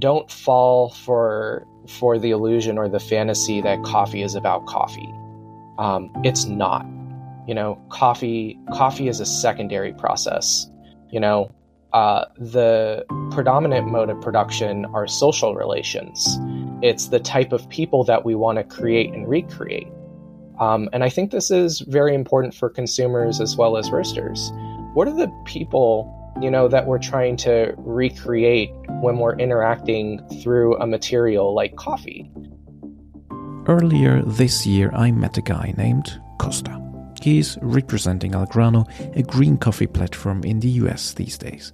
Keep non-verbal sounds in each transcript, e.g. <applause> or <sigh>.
don't fall for for the illusion or the fantasy that coffee is about coffee. Um, it's not. You know, coffee coffee is a secondary process. You know, uh, the predominant mode of production are social relations. It's the type of people that we want to create and recreate. Um, and I think this is very important for consumers as well as roasters. What are the people you know that we're trying to recreate when we're interacting through a material like coffee? Earlier this year, I met a guy named Kosta. He's representing Algrano, a green coffee platform in the US these days.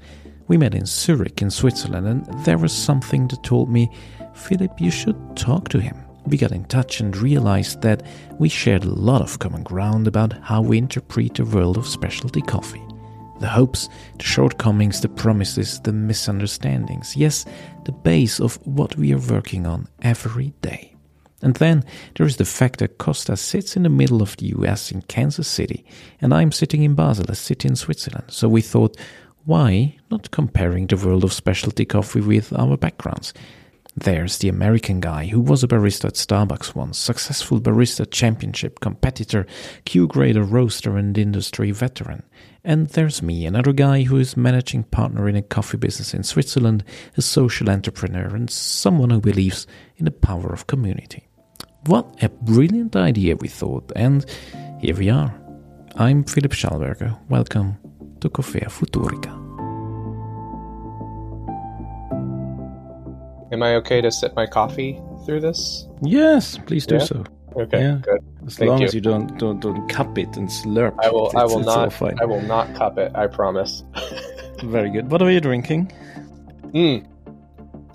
We met in Zurich in Switzerland, and there was something that told me, Philipp, you should talk to him. We got in touch and realized that we shared a lot of common ground about how we interpret the world of specialty coffee. The hopes, the shortcomings, the promises, the misunderstandings. Yes, the base of what we are working on every day. And then there is the fact that Kosta sits in the middle of the US in Kansas City, and I'm sitting in Basel, a city in Switzerland. So we thought, why not comparing the world of specialty coffee with our backgrounds? There's the American guy who was a barista at Starbucks once, successful barista championship competitor, Q grader roaster and industry veteran. And there's me, another guy who is managing partner in a coffee business in Switzerland, a social entrepreneur, and someone who believes in the power of community. What a brilliant idea, we thought, and here we are. I'm Philipp Schallberger. Welcome to Coffea Futurica. Am I okay to sip my coffee through this? Yes, please do yeah? so. Okay, yeah. good. As Thank long you. as you don't don't don't cup it and slurp. I will. It, I will not. I will not cup it. I promise. <laughs> Very good. What are you drinking? Hmm.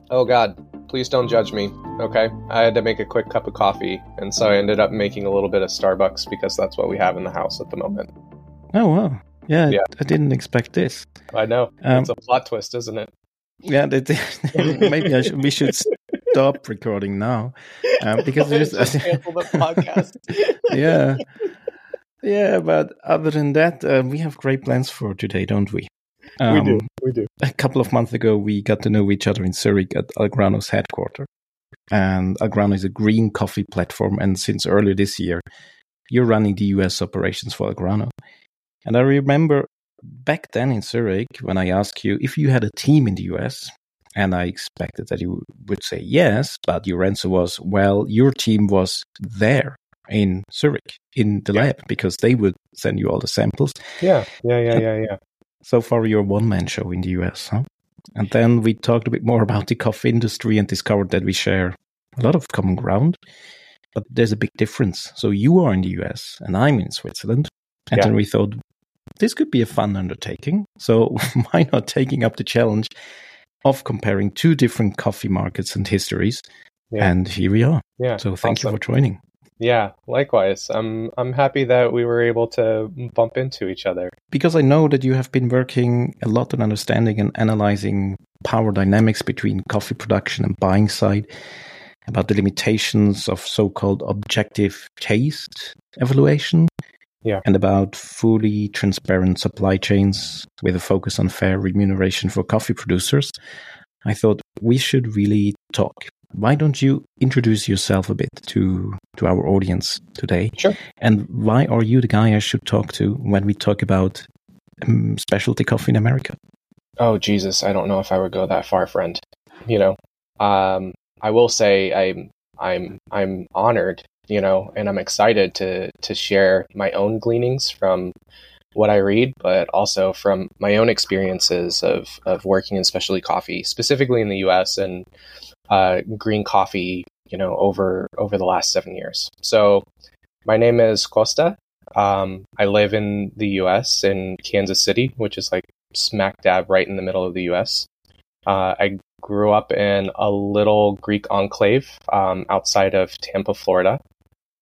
Oh God! Please don't judge me. Okay, I had to make a quick cup of coffee, and so I ended up making a little bit of Starbucks because that's what we have in the house at the moment. Oh wow! Yeah, yeah. I didn't expect this. I know. Um, it's a plot twist, isn't it? Yeah, <laughs> maybe should, we should stop recording now um, <laughs> because there's cancel the podcast. <laughs> yeah, yeah, but other than that, uh, we have great plans for today, don't we? Um, we do. We do. A couple of months ago, we got to know each other in Zurich at Algrano's headquarters. And Algrano is a green coffee platform. And since earlier this year, you're running the US operations for Algrano. And I remember back then in Zurich, when I asked you if you had a team in the US, and I expected that you would say yes, but your answer was, well, your team was there in Zurich in the yeah. lab because they would send you all the samples. Yeah, yeah, yeah, yeah, yeah. So far, you're one man show in the US, huh? And then we talked a bit more about the coffee industry and discovered that we share a lot of common ground, but there's a big difference. So you are in the US and I'm in Switzerland. And yeah. then we thought this could be a fun undertaking. So <laughs> why not taking up the challenge of comparing two different coffee markets and histories? Yeah. And here we are. Yeah. So thank awesome. you for joining. Yeah, likewise. I'm I'm happy that we were able to bump into each other. Because I know that you have been working a lot on understanding and analyzing power dynamics between coffee production and buying side, about the limitations of so-called objective taste evaluation, yeah. and about fully transparent supply chains with a focus on fair remuneration for coffee producers, I thought we should really talk. Why don't you introduce yourself a bit to to our audience today? Sure. And why are you the guy I should talk to when we talk about um, specialty coffee in America? Oh Jesus, I don't know if I would go that far, friend. You know, um, I will say I'm I'm I'm honored you know, and I'm excited to to share my own gleanings from what I read, but also from my own experiences of of working in specialty coffee, specifically in the U.S. and uh, green coffee, you know, over over the last seven years. So, my name is Kosta. Um, I live in the U.S. in Kansas City, which is like smack dab right in the middle of the U.S. Uh, I grew up in a little Greek enclave um, outside of Tampa, Florida.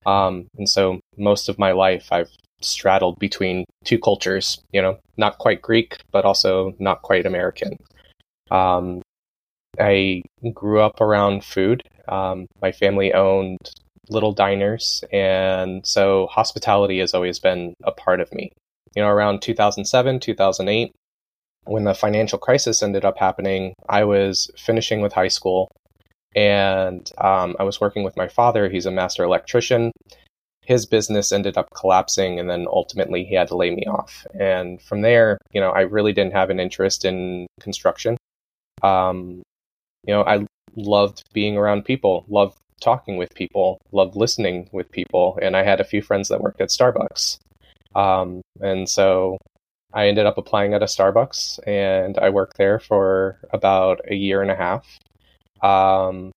Um, and so most of my life, I've straddled between two cultures, you know, not quite Greek, but also not quite American. Um, I grew up around food. Um, my family owned little diners, and so hospitality has always been a part of me. You know, around 2007, 2008, when the financial crisis ended up happening, I was finishing with high school and um, I was working with my father. He's a master electrician. His business ended up collapsing, and then ultimately he had to lay me off. And from there, you know, I really didn't have an interest in construction. Um, you know, I loved being around people, loved talking with people, loved listening with people, and I had a few friends that worked at Starbucks. Um, and so I ended up applying at a Starbucks, and I worked there for about a year and a half. Um,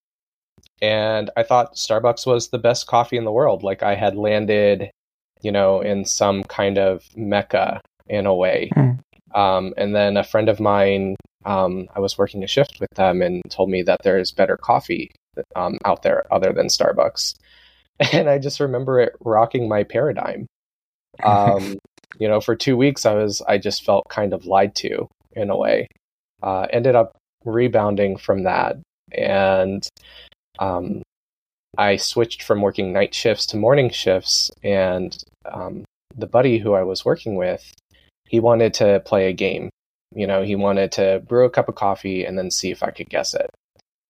and I thought Starbucks was the best coffee in the world. Like I had landed, you know, in some kind of mecca in a way. Mm. Um, and then a friend of mine, um, I was working a shift with them and told me that there's better coffee um, out there other than Starbucks. <laughs> And I just remember it rocking my paradigm. Um, <laughs> you know, for two weeks, I was, I just felt kind of lied to in a way. Uh, ended up rebounding from that and um, I switched from working night shifts to morning shifts. And um, the buddy who I was working with, he wanted to play a game. You know, he wanted to brew a cup of coffee and then see if I could guess it.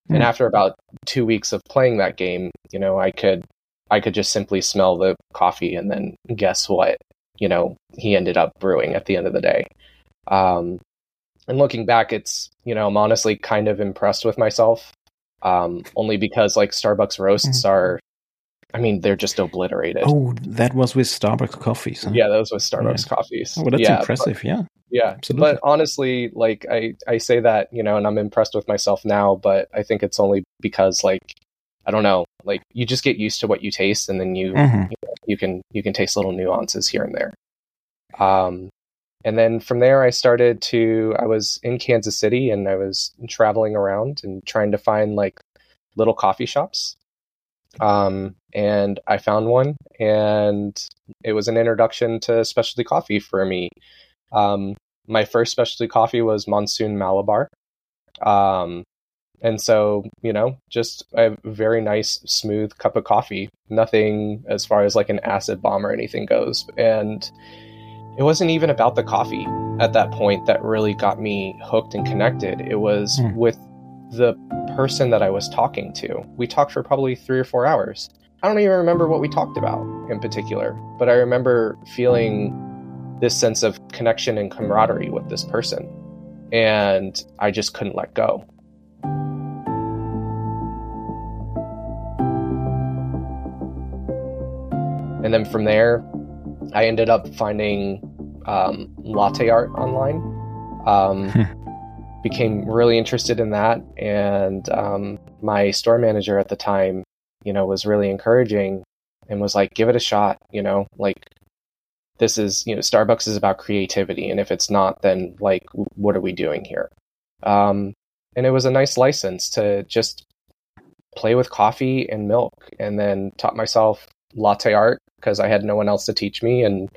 Mm. And hmm. after about two weeks of playing that game, you know, I could I could just simply smell the coffee and then guess what you know he ended up brewing at the end of the day. Um, and looking back, it's you know I'm honestly kind of impressed with myself, um, only because like Starbucks roasts mm. are, I mean they're just obliterated. Oh, that was with Starbucks coffees. Huh? Yeah, that was with Starbucks yeah. coffees. Oh, well, that's yeah, impressive. But, yeah, yeah, absolutely. But honestly, like I I say that you know, and I'm impressed with myself now, but I think it's only because like I don't know, like you just get used to what you taste, and then you mm-hmm. you, know, you can you can taste little nuances here and there. Um, and then from there, I started to, I was in Kansas City and I was traveling around and trying to find like little coffee shops. Um, and I found one and it was an introduction to specialty coffee for me. Um, my first specialty coffee was Monsoon Malabar. Um, and so, you know, just a very nice, smooth cup of coffee. Nothing as far as like an acid bomb or anything goes. And it wasn't even about the coffee at that point that really got me hooked and connected. It was mm. with the person that I was talking to. We talked for probably three or four hours. I don't even remember what we talked about in particular, but I remember feeling this sense of connection and camaraderie with this person. And I just couldn't let go. And then from there, I ended up finding um, latte art online. Um, <laughs> became really interested in that, and um, my store manager at the time, you know, was really encouraging and was like, "Give it a shot." You know, like this is you know, Starbucks is about creativity, and if it's not, then like, what are we doing here? Um, and it was a nice license to just play with coffee and milk, and then taught myself latte art because I had no one else to teach me, and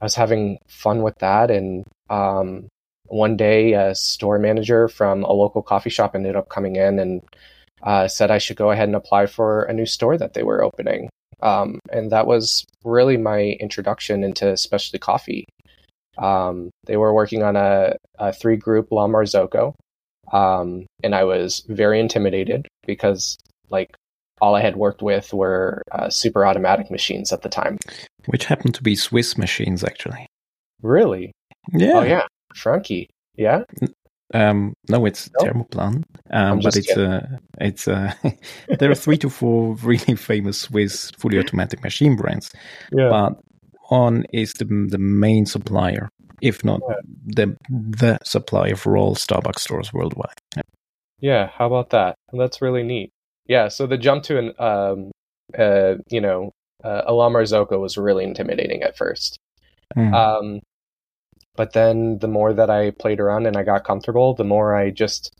I was having fun with that. And um, one day, a store manager from a local coffee shop ended up coming in and uh, said I should go ahead and apply for a new store that they were opening. Um, and that was really my introduction into specialty coffee. Um, they were working on a, a three group La Marzocco. Um, and I was very intimidated because, like, all I had worked with were uh, super automatic machines at the time. Which happened to be Swiss machines, actually. Really? Yeah. Oh, yeah. Franke. Yeah? Um, no, it's nope. Thermoplan. Um, but it's a, uh, it's uh, <laughs> there are three to four really famous Swiss fully automatic machine brands. Yeah. But On is the the main supplier, if not yeah. the the supplier for all Starbucks stores worldwide. Yeah. yeah, how about that? That's really neat yeah, so the jump to an um, uh, you know uh, a La Marzocco was really intimidating at first. Mm. Um, but then the more that I played around and I got comfortable, the more I just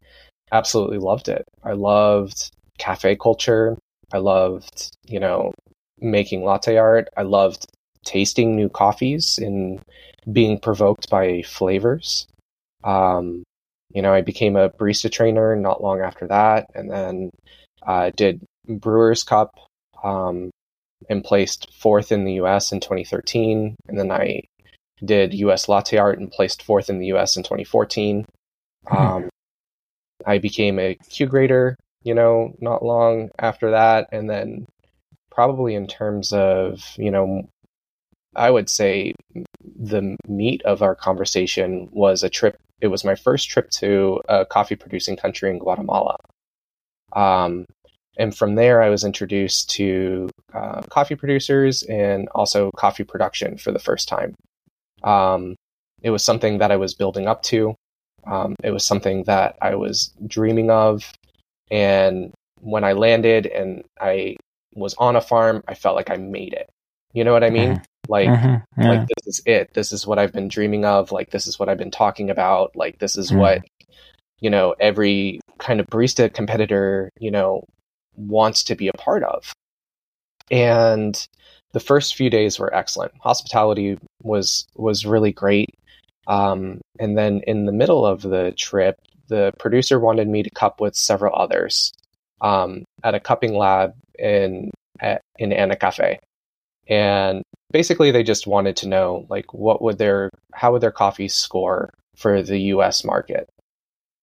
absolutely loved it. I loved cafe culture. I loved, you know, making latte art. I loved tasting new coffees and being provoked by flavors. Um, you know, I became a barista trainer not long after that, and then uh, did Brewers Cup um, and placed fourth in the U.S. in 2013, and then I did US latte art and placed fourth in the US in 2014. Mm-hmm. Um, I became a Q grader, you know, not long after that. And then probably in terms of, you know, I would say the meat of our conversation was a trip. It was my first trip to a coffee producing country in Guatemala. Um, and from there, I was introduced to uh, coffee producers and also coffee production for the first time. Um, it was something that I was building up to. Um, it was something that I was dreaming of. And when I landed and I was on a farm, I felt like I made it. You know what I mean? Mm-hmm. Like, mm-hmm. yeah. like this is it. This is what I've been dreaming of. Like, this is what I've been talking about. Like, this is mm-hmm. what, you know, every kind of barista competitor, you know, wants to be a part of. And the first few days were excellent. Hospitality was was really great. Um, and then in the middle of the trip, the producer wanted me to cup with several others um, at a cupping lab in at, in Anacafe, and basically they just wanted to know like what would their how would their coffee score for the U.S. market.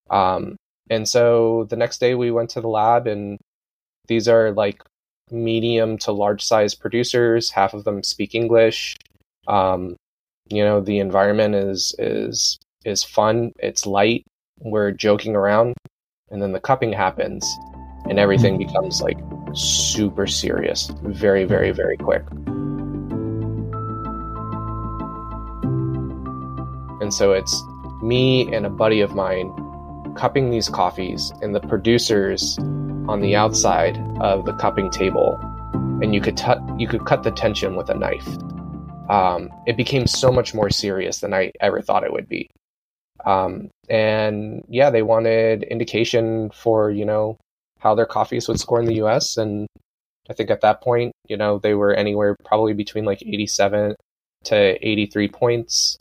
Um, and so the next day we went to the lab, and these are like medium to large size producers. Half of them speak English. Um, you know, the environment is is is fun. It's light. We're joking around, and then the cupping happens, and everything becomes like super serious, very, very, very quick. And so it's me and a buddy of mine cupping these coffees, and the producers on the outside of the cupping table, and you could t- you could cut the tension with a knife. Um, it became so much more serious than I ever thought it would be. Um, and yeah, they wanted indication for you know how their coffees would score in the U.S. And I think at that point, you know, they were anywhere probably between like 87 to 83 points.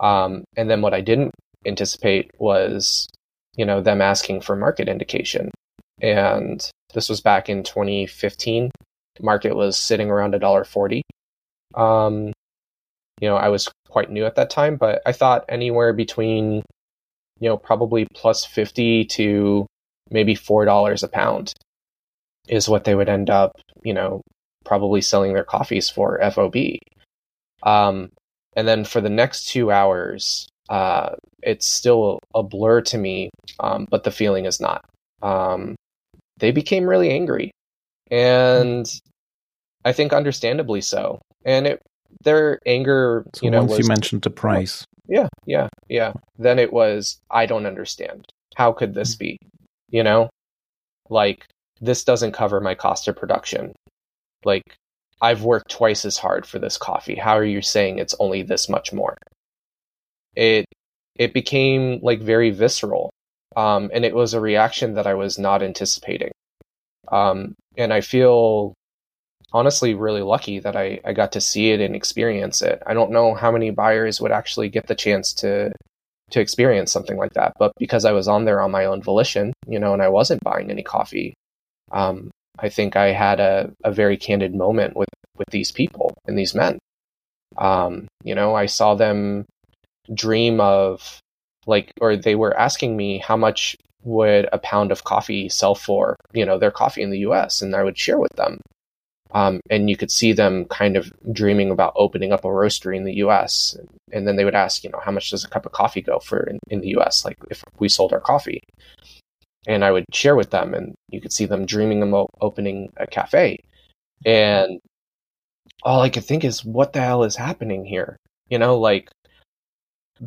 Um, and then what I didn't anticipate was, you know, them asking for market indication and this was back in 2015. Market was sitting around a dollar forty. Um, you know, I was quite new at that time, but I thought anywhere between, you know, probably plus fifty to maybe four dollars a pound is what they would end up, you know, probably selling their coffees for FOB. Um, and then for the next two hours, uh, it's still a blur to me, um, but the feeling is not. Um, they became really angry. And I think understandably so. And it their anger, so you know, once was, you mentioned the price. Yeah, yeah, yeah. Then it was I don't understand. How could this be? You know? Like this doesn't cover my cost of production. Like I've worked twice as hard for this coffee. How are you saying it's only this much more? It it became like very visceral um, and it was a reaction that I was not anticipating. Um, and I feel honestly really lucky that I, I got to see it and experience it. I don't know how many buyers would actually get the chance to to experience something like that, but because I was on there on my own volition, you know, and I wasn't buying any coffee, um, I think I had a, a very candid moment with with these people and these men. Um, you know, I saw them dream of like or they were asking me how much would a pound of coffee sell for you know their coffee in the us and i would share with them. Um, and you could see them kind of dreaming about opening up a roastery in the us and then they would ask you know how much does a cup of coffee go for in, in the us like if we sold our coffee? And i would share with them and you could see them dreaming about opening a cafe. And all i could think is what the hell is happening here? You know like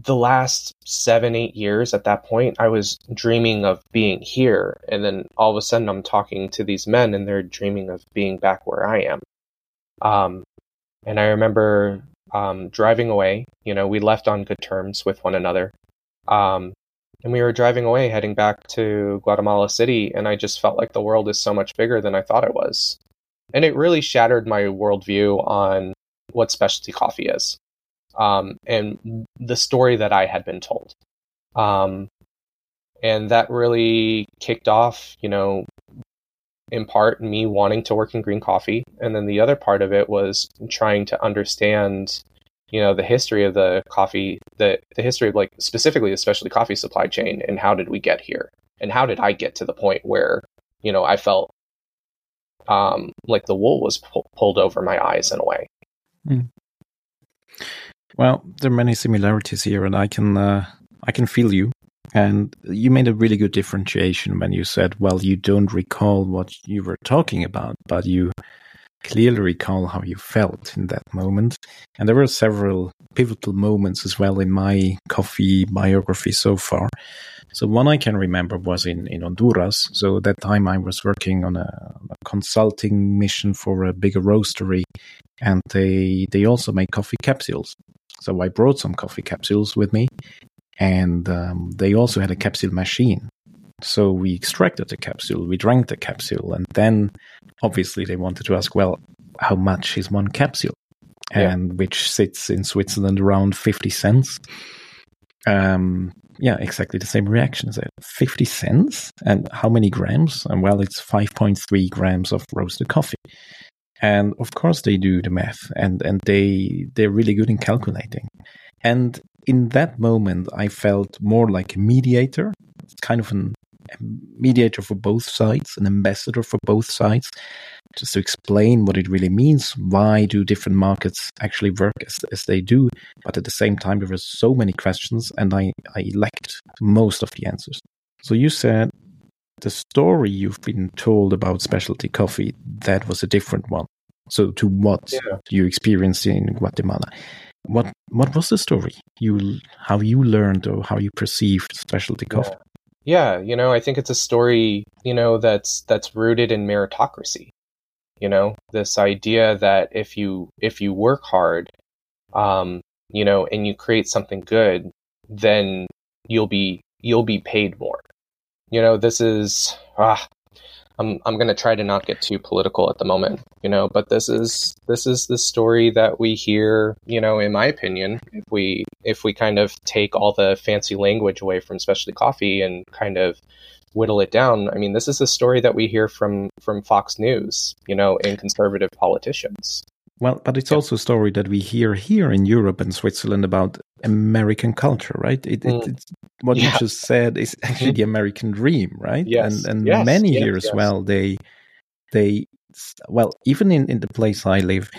the last seven, eight years at that point, I was dreaming of being here. And then all of a sudden, I'm talking to these men and they're dreaming of being back where I am. Um, and I remember um, driving away. You know, we left on good terms with one another. Um, and we were driving away, heading back to Guatemala City. And I just felt like the world is so much bigger than I thought it was. And it really shattered my worldview on what specialty coffee is um, and the story that I had been told. Um, and that really kicked off, you know, in part me wanting to work in green coffee. And then the other part of it was trying to understand you know the history of the coffee the the history of like specifically the specialty coffee supply chain and how did we get here and how did I get to the point where you know I felt um, like the wool was pu- pulled over my eyes in a way. Mm. Well, there are many similarities here, and I can uh, I can feel you. And you made a really good differentiation when you said, "Well, you don't recall what you were talking about, but you clearly recall how you felt in that moment." And there were several pivotal moments as well in my coffee biography so far. So one I can remember was in, in Honduras. So that time I was working on a, a consulting mission for a bigger roastery, and they they also make coffee capsules. So I brought some coffee capsules with me, and um, they also had a capsule machine. So we extracted the capsule, we drank the capsule, and then obviously they wanted to ask, well, how much is one capsule? Yeah. And which sits in Switzerland around 50 cents. Um, yeah, exactly the same reaction. Is it 50 cents? And how many grams? And well, it's 5.3 grams of roasted coffee. And of course they do the math and, and they, they're really good in calculating. And in that moment, I felt more like a mediator, kind of an, a mediator for both sides, an ambassador for both sides just to explain what it really means. Why do different markets actually work as, as they do? But at the same time, there were so many questions, and I, I lacked most of the answers. So you said the story you've been told about specialty coffee that was a different one. So to what yeah. you experienced in Guatemala, what what was the story you how you learned or how you perceived specialty coffee? Yeah. yeah, you know, I think it's a story you know that's that's rooted in meritocracy you know this idea that if you if you work hard um you know and you create something good then you'll be you'll be paid more you know this is ah, i'm i'm going to try to not get too political at the moment you know but this is this is the story that we hear you know in my opinion if we if we kind of take all the fancy language away from specialty coffee and kind of whittle it down, I mean, this is a story that we hear from from Fox News, you know, in conservative politicians. Well, but it's yeah. also a story that we hear here in Europe and Switzerland about American culture, right? It, mm. it, what yeah. you just said is <laughs> actually the American dream, right? Yes. And and yes. many yes. here as yes. well, they they well, even in, in the place I live,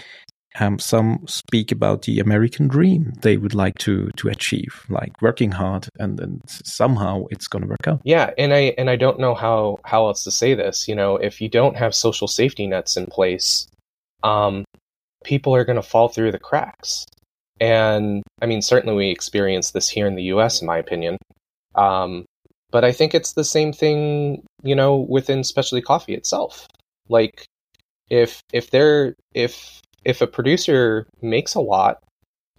um, some speak about the American dream they would like to to achieve, like working hard, and then somehow it's going to work out. Yeah, and I and I don't know how how else to say this. You know, if you don't have social safety nets in place, um, people are going to fall through the cracks. And I mean, certainly we experience this here in the U.S., in my opinion. Um, but I think it's the same thing, you know, within specialty coffee itself. Like, if if they're if if a producer makes a lot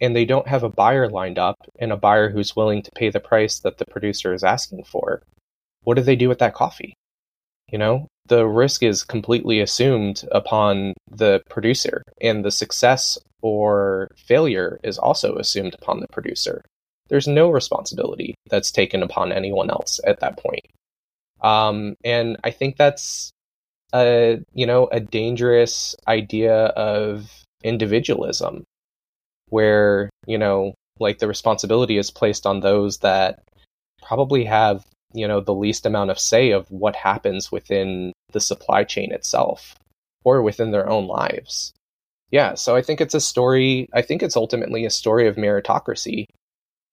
and they don't have a buyer lined up and a buyer who's willing to pay the price that the producer is asking for, what do they do with that coffee? You know, the risk is completely assumed upon the producer, and the success or failure is also assumed upon the producer. There's no responsibility that's taken upon anyone else at that point. Um, and I think that's a you know a dangerous idea of individualism where you know like the responsibility is placed on those that probably have you know the least amount of say of what happens within the supply chain itself or within their own lives yeah so i think it's a story i think it's ultimately a story of meritocracy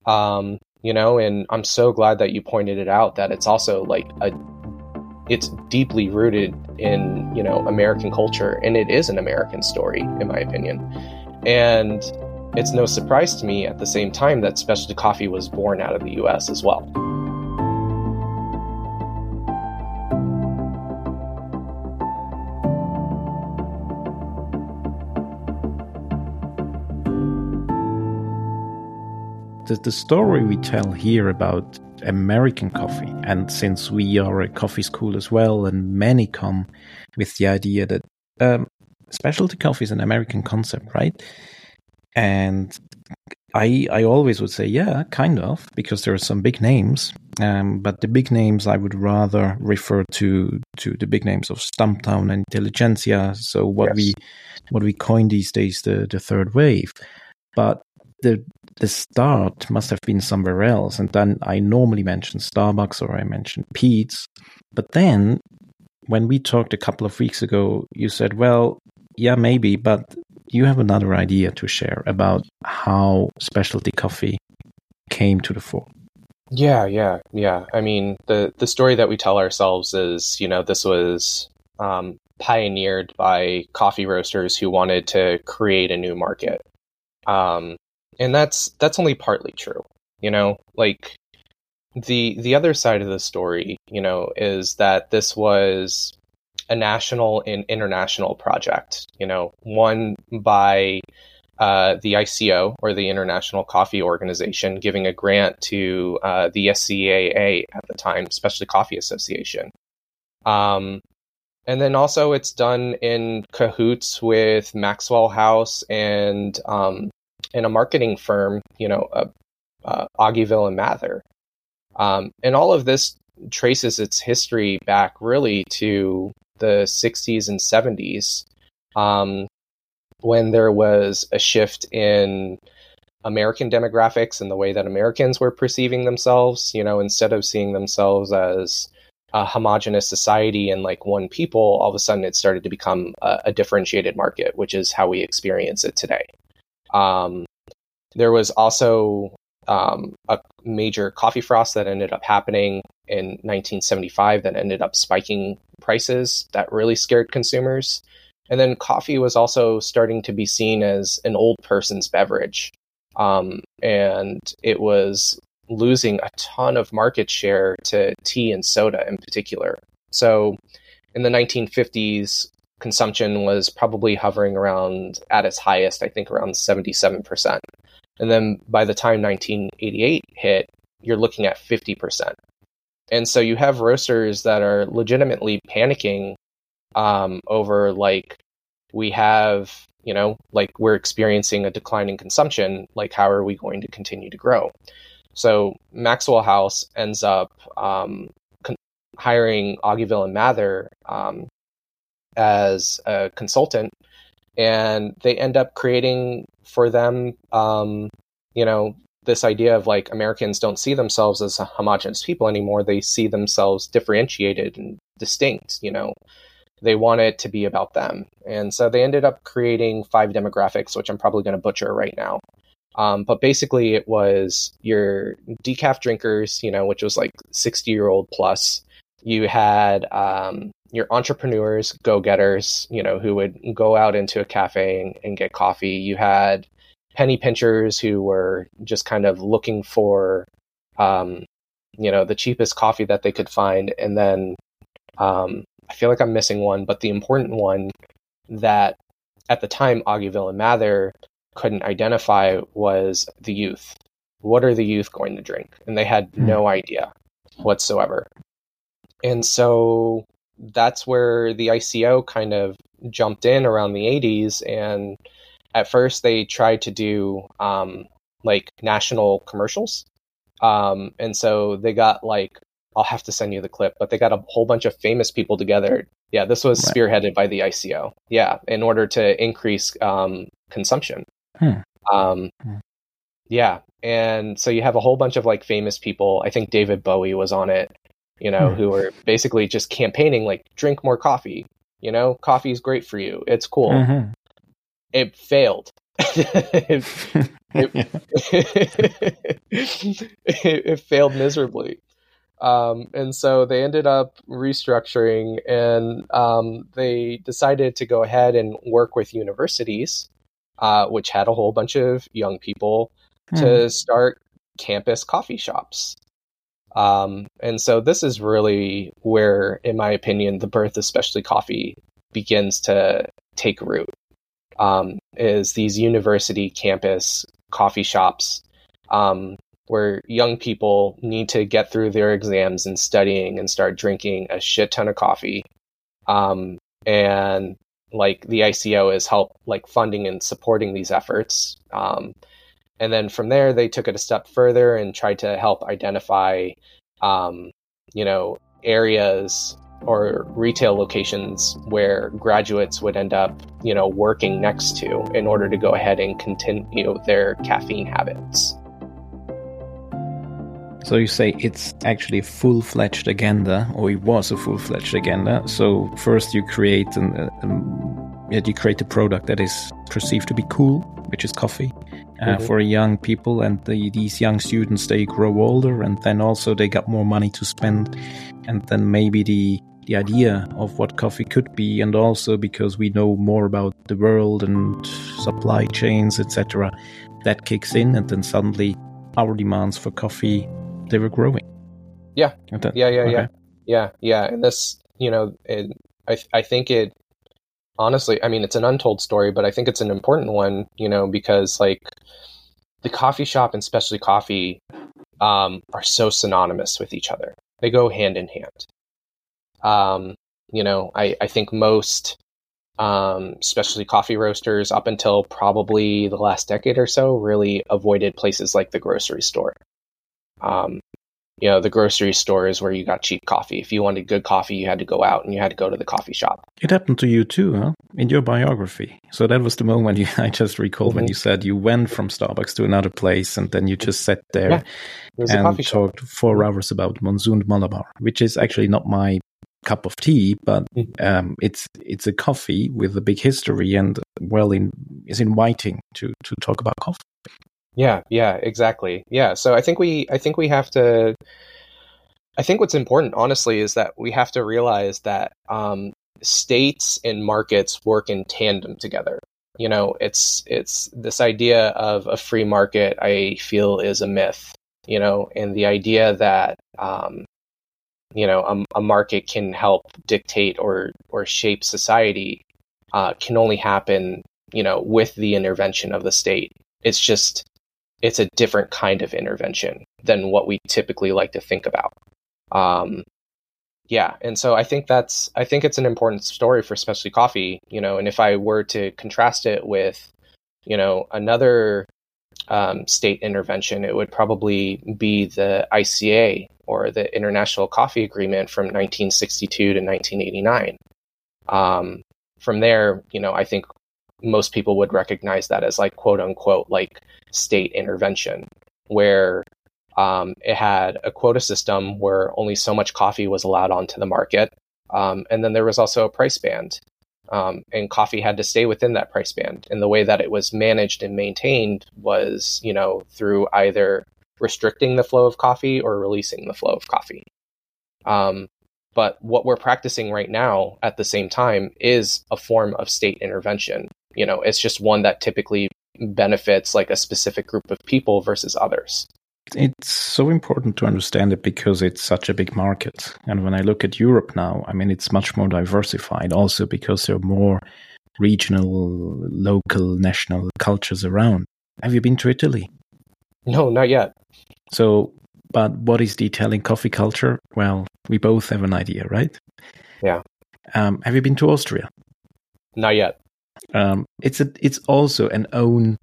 um you know and i'm so glad that you pointed it out that it's also like a it's deeply rooted in you know American culture, and it is an American story, in my opinion. And it's no surprise to me at the same time that specialty coffee was born out of the U.S. as well. The, the story we tell here about American coffee. And since we are a coffee school as well, and many come with the idea that um, specialty coffee is an American concept, right? And I I always would say, yeah, kind of, because there are some big names. Um, but the big names I would rather refer to to the big names of Stumptown and Intelligentsia. So what yes. we what we coin these days the the third wave. But the the start must have been somewhere else. And then I normally mention Starbucks or I mention Peet's. But then when we talked a couple of weeks ago, you said, well, yeah, maybe, but you have another idea to share about how specialty coffee came to the fore. Yeah, yeah, yeah. I mean, the the story that we tell ourselves is, you know, this was um, pioneered by coffee roasters who wanted to create a new market. Um, and that's that's only partly true. You know, like the the other side of the story, you know, is that this was a national and international project. You know, one by uh, the ICO or the International Coffee Organization, giving a grant to uh, the SCAA at the time, Specialty Coffee Association. Um, and then also, it's done in cahoots with Maxwell House and um, in a marketing firm, you know, uh, uh, and Mather. Um, and all of this traces its history back really to the 60s and 70s um, when there was a shift in American demographics and the way that Americans were perceiving themselves. You know, instead of seeing themselves as a homogenous society and like one people, all of a sudden it started to become a, a differentiated market, which is how we experience it today. Um, there was also um, a major coffee frost that ended up happening in 1975 that ended up spiking prices that really scared consumers. And then coffee was also starting to be seen as an old person's beverage. Um, and it was losing a ton of market share to tea and soda in particular. So in the 1950s, consumption was probably hovering around at its highest, I think around 77%. And then by the time 1988 hit, you're looking at 50%. And so you have roasters that are legitimately panicking um, over like, we have, you know, like we're experiencing a decline in consumption. Like, how are we going to continue to grow? So Maxwell House ends up um, con- hiring Ogilvy and Mather um, as a consultant, and they end up creating for them, um, you know, this idea of like Americans don't see themselves as homogenous people anymore. They see themselves differentiated and distinct, you know. They want it to be about them. And so they ended up creating five demographics, which I'm probably going to butcher right now. Um, but basically, it was your decaf drinkers, you know, which was like 60 year old plus. You had um, your entrepreneurs, go getters, you know, who would go out into a cafe and, and get coffee. You had penny pinchers who were just kind of looking for, um, you know, the cheapest coffee that they could find. And then um, I feel like I'm missing one, but the important one that at the time Ogilvy and Mather couldn't identify was the youth. What are the youth going to drink? And they had mm. no idea whatsoever. And so that's where the ICO kind of jumped in around the 80s. And at first, they tried to do um, like national commercials. Um, and so they got like, I'll have to send you the clip, but they got a whole bunch of famous people together. Yeah, this was right. spearheaded by the ICO. Yeah, in order to increase um, consumption. Hmm. Um, hmm. Yeah, and so you have a whole bunch of like famous people. I think David Bowie was on it you know, hmm. who are basically just campaigning like drink more coffee. You know, coffee is great for you. It's cool. Mm-hmm. It failed. <laughs> it, <laughs> it, it, failed miserably. Um, and so they ended up restructuring and um, they decided to go ahead and work with universities, uh, which had a whole bunch of young people, hmm. to start campus coffee shops. Um, and so this is really where, in my opinion, the birth of specialty coffee begins to take root. Um, is these university campus coffee shops um, where young people need to get through their exams and studying and start drinking a shit ton of coffee. Um, and like the ICO is help like funding and supporting these efforts. Um, and then from there, they took it a step further and tried to help identify, um, you know, areas or retail locations where graduates would end up, you know, working next to in order to go ahead and continue their caffeine habits. So you say it's actually a full-fledged agenda, or it was a full-fledged agenda. So first you create an, um, you create a product that is perceived to be cool, which is coffee, uh, mm-hmm. for young people, and the, these young students they grow older, and then also they got more money to spend, and then maybe the the idea of what coffee could be, and also because we know more about the world and supply chains, etc., that kicks in, and then suddenly our demands for coffee they were growing. Yeah, that, yeah, yeah, okay. yeah, yeah, yeah. And this, you know, it, I I think it honestly, I mean, it's an untold story, but I think it's an important one, you know, because like the coffee shop and specialty coffee um, are so synonymous with each other. They go hand in hand. Um, you know, I, I think most um, specialty coffee roasters up until probably the last decade or so really avoided places like the grocery store. Um, you know, the grocery store is where you got cheap coffee. If you wanted good coffee, you had to go out and you had to go to the coffee shop. It happened to you too, huh? In your biography. So that was the moment you, <laughs> I just recalled mm-hmm. when you said you went from Starbucks to another place and then you just sat there yeah, and talked four mm-hmm. hours about Monsoon Malabar, which is actually not my cup of tea, but mm-hmm. um, it's it's a coffee with a big history and well in is inviting to to talk about coffee. Yeah, yeah, exactly. Yeah, so I think we I think we have to I think what's important honestly is that we have to realize that um, states and markets work in tandem together. You know, it's it's this idea of a free market I feel is a myth, you know, and the idea that um, you know a, a, market can help dictate or or shape society uh, can only happen you know with the intervention of the state. It's just it's a different kind of intervention than what we typically like to think about. Um, yeah, and so I think that's I think it's an important story for specialty coffee, you know. And if I were to contrast it with, you know, another um, state intervention, it would probably be the ICA or the International Coffee Agreement from 1962 to 1989. Um, from there, you know, I think most people would recognize that as like quote unquote like state intervention, where um, it had a quota system where only so much coffee was allowed onto the market. Um, and then there was also a price band. Um, and coffee had to stay within that price band. And the way that it was managed and maintained was, you know, through either restricting the flow of coffee or releasing the flow of coffee. Um, but what we're practicing right now at the same time is a form of state intervention. You know, it's just one that typically benefits like a specific group of people versus others. It's so important to understand it because it's such a big market. And when I look at Europe now, I mean, it's much more diversified also because there are more regional, local, national cultures around. Have you been to Italy? No, not yet. So, but what is the Italian coffee culture? Well, we both have an idea, right? Yeah. Um, have you been to Austria? Not yet. Um, it's a, it's also an own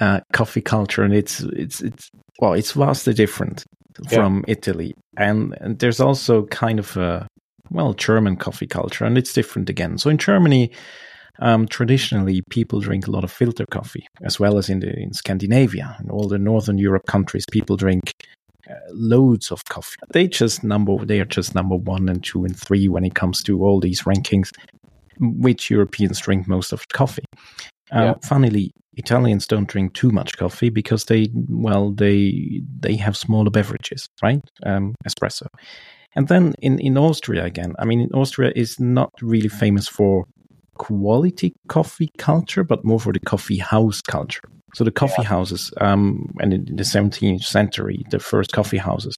uh, coffee culture, and it's it's it's well, it's vastly different from yeah. Italy, and, and there's also kind of a well German coffee culture, and it's different again. So in Germany, um, traditionally, people drink a lot of filter coffee, as well as in the, in Scandinavia and all the Northern Europe countries. People drink uh, loads of coffee. They just number they are just number one and two and three when it comes to all these rankings. Which Europeans drink most of coffee? Uh, yeah. Funnily, Italians don't drink too much coffee because they, well, they they have smaller beverages, right? Um, espresso. And then in, in Austria again, I mean, Austria is not really famous for quality coffee culture, but more for the coffee house culture. So the coffee yeah. houses, um, and in the 17th century, the first coffee houses,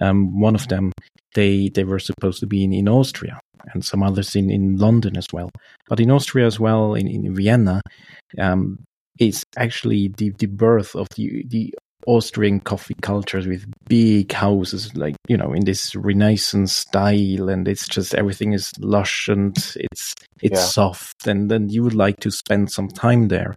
um, one of them, they they were supposed to be in, in Austria, and some others in, in London as well. But in Austria as well, in, in Vienna, um, is actually the, the birth of the the Austrian coffee cultures with big houses, like you know, in this Renaissance style, and it's just everything is lush and it's it's yeah. soft, and then you would like to spend some time there.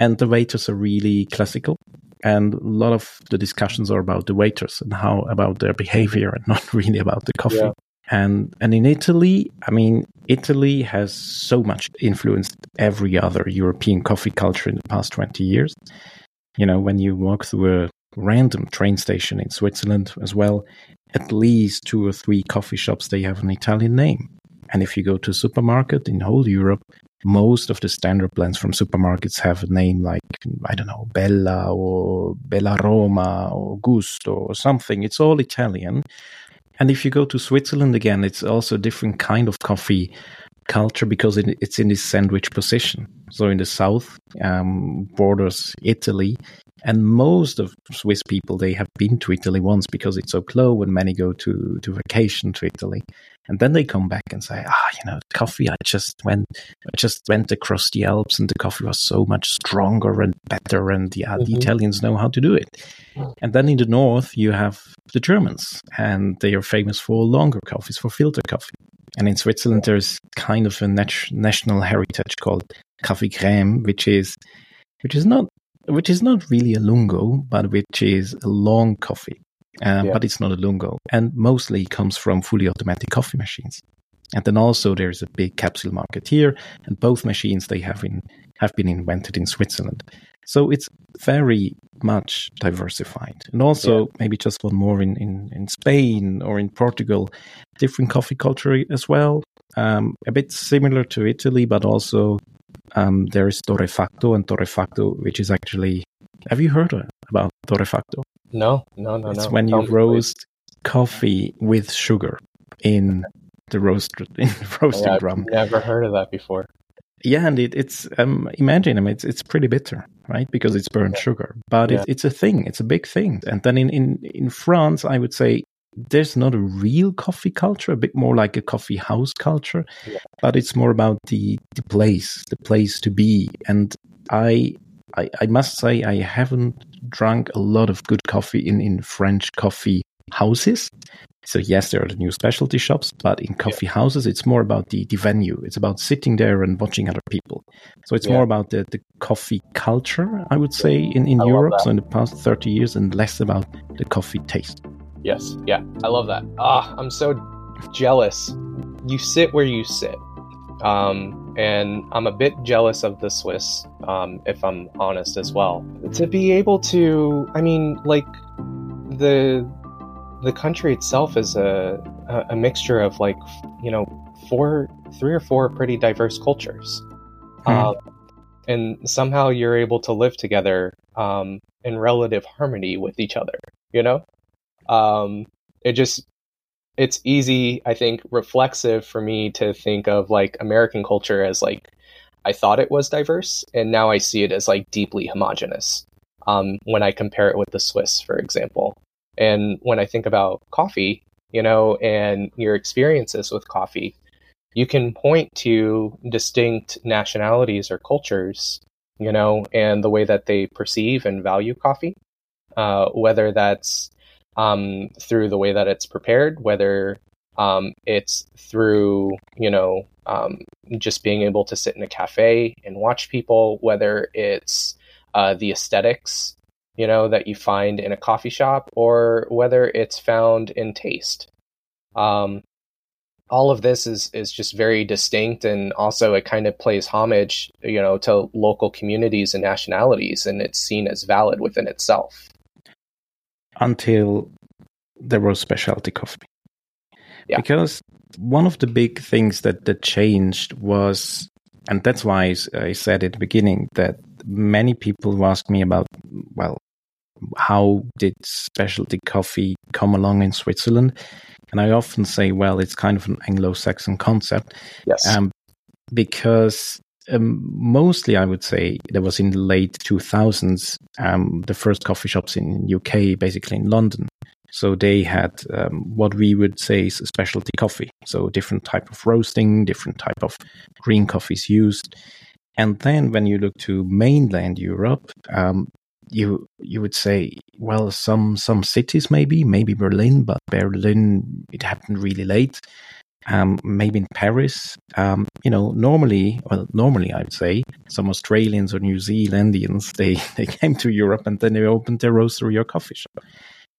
And the waiters are really classical, and a lot of the discussions are about the waiters and how about their behavior, and <laughs> not really about the coffee. Yeah. And and in Italy, I mean, Italy has so much influenced every other European coffee culture in the past 20 years. You know, when you walk through a random train station in Switzerland as well, at least two or three coffee shops they have an Italian name. And if you go to a supermarket in whole Europe, most of the standard blends from supermarkets have a name like I don't know, Bella or Bella Roma or Gusto or something. It's all Italian. And if you go to Switzerland again, it's also a different kind of coffee culture because it's in this sandwich position. So in the south um, borders Italy, and most of Swiss people they have been to Italy once because it's so close, and many go to to vacation to Italy, and then they come back and say, ah, you know, coffee. I just went, I just went across the Alps, and the coffee was so much stronger and better, and yeah, mm-hmm. the Italians know how to do it. And then in the north you have the Germans, and they are famous for longer coffees, for filter coffee. And in Switzerland, there's kind of a nat- national heritage called Kaffee Crème, which is which is not which is not really a lungo, but which is a long coffee. Uh, yeah. But it's not a lungo, and mostly comes from fully automatic coffee machines. And then also there's a big capsule market here, and both machines they have in have been invented in Switzerland. So it's very much diversified. And also, yeah. maybe just one more in, in, in Spain or in Portugal, different coffee culture as well. Um, a bit similar to Italy, but also um, there is torrefacto and torrefacto, which is actually. Have you heard about torrefacto? No, no, no, it's no. when you roast coffee with sugar in the roast <laughs> in the roasting yeah, drum. Never heard of that before. Yeah, and it, it's um, imagine I mean, it's it's pretty bitter, right? Because it's burnt yeah. sugar, but yeah. it, it's a thing. It's a big thing. And then in, in in France, I would say there's not a real coffee culture, a bit more like a coffee house culture, but it's more about the the place, the place to be. And I, I I must say I haven't drunk a lot of good coffee in in French coffee houses. So yes, there are the new specialty shops, but in coffee yeah. houses, it's more about the, the venue. It's about sitting there and watching other people. So it's yeah. more about the, the coffee culture, I would say, in, in Europe. So in the past 30 years and less about the coffee taste. Yes. Yeah. I love that. Ah, I'm so jealous. You sit where you sit. Um, and I'm a bit jealous of the Swiss, um, if I'm honest as well. To be able to, I mean, like the the country itself is a, a, mixture of like you know four three or four pretty diverse cultures hmm. um, and somehow you're able to live together um, in relative harmony with each other you know um, it just it's easy i think reflexive for me to think of like american culture as like i thought it was diverse and now i see it as like deeply homogenous um, when i compare it with the swiss for example. And when I think about coffee, you know, and your experiences with coffee, you can point to distinct nationalities or cultures, you know, and the way that they perceive and value coffee, uh, whether that's um, through the way that it's prepared, whether um, it's through, you know, um, just being able to sit in a cafe and watch people, whether it's uh, the aesthetics you know, that you find in a coffee shop or whether it's found in taste. Um, all of this is is just very distinct and also it kind of plays homage you know to local communities and nationalities and it's seen as valid within itself until there was specialty coffee yeah. because one of the big things that that changed was and that's why I said at the beginning that many people ask me about well how did specialty coffee come along in Switzerland? And I often say, well, it's kind of an Anglo-Saxon concept. Yes. Um, because um, mostly, I would say there was in the late 2000s um, the first coffee shops in UK, basically in London. So they had um, what we would say is a specialty coffee. So different type of roasting, different type of green coffees used. And then when you look to mainland Europe, um, you you would say well some some cities maybe maybe Berlin but Berlin it happened really late um, maybe in Paris um, you know normally well normally I'd say some Australians or New Zealandians <laughs> they they came to Europe and then they opened their roastery or coffee shop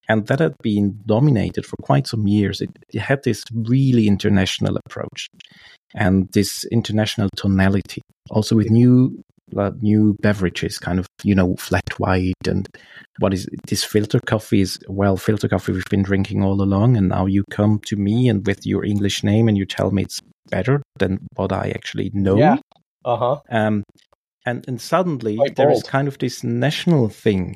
and that had been dominated for quite some years. It, it had this really international approach and this international tonality, also with new uh, new beverages, kind of you know flat white and what is this filter coffee is well filter coffee we've been drinking all along, and now you come to me and with your English name and you tell me it's better than what I actually know. Yeah. Uh huh. Um, and and suddenly there is kind of this national thing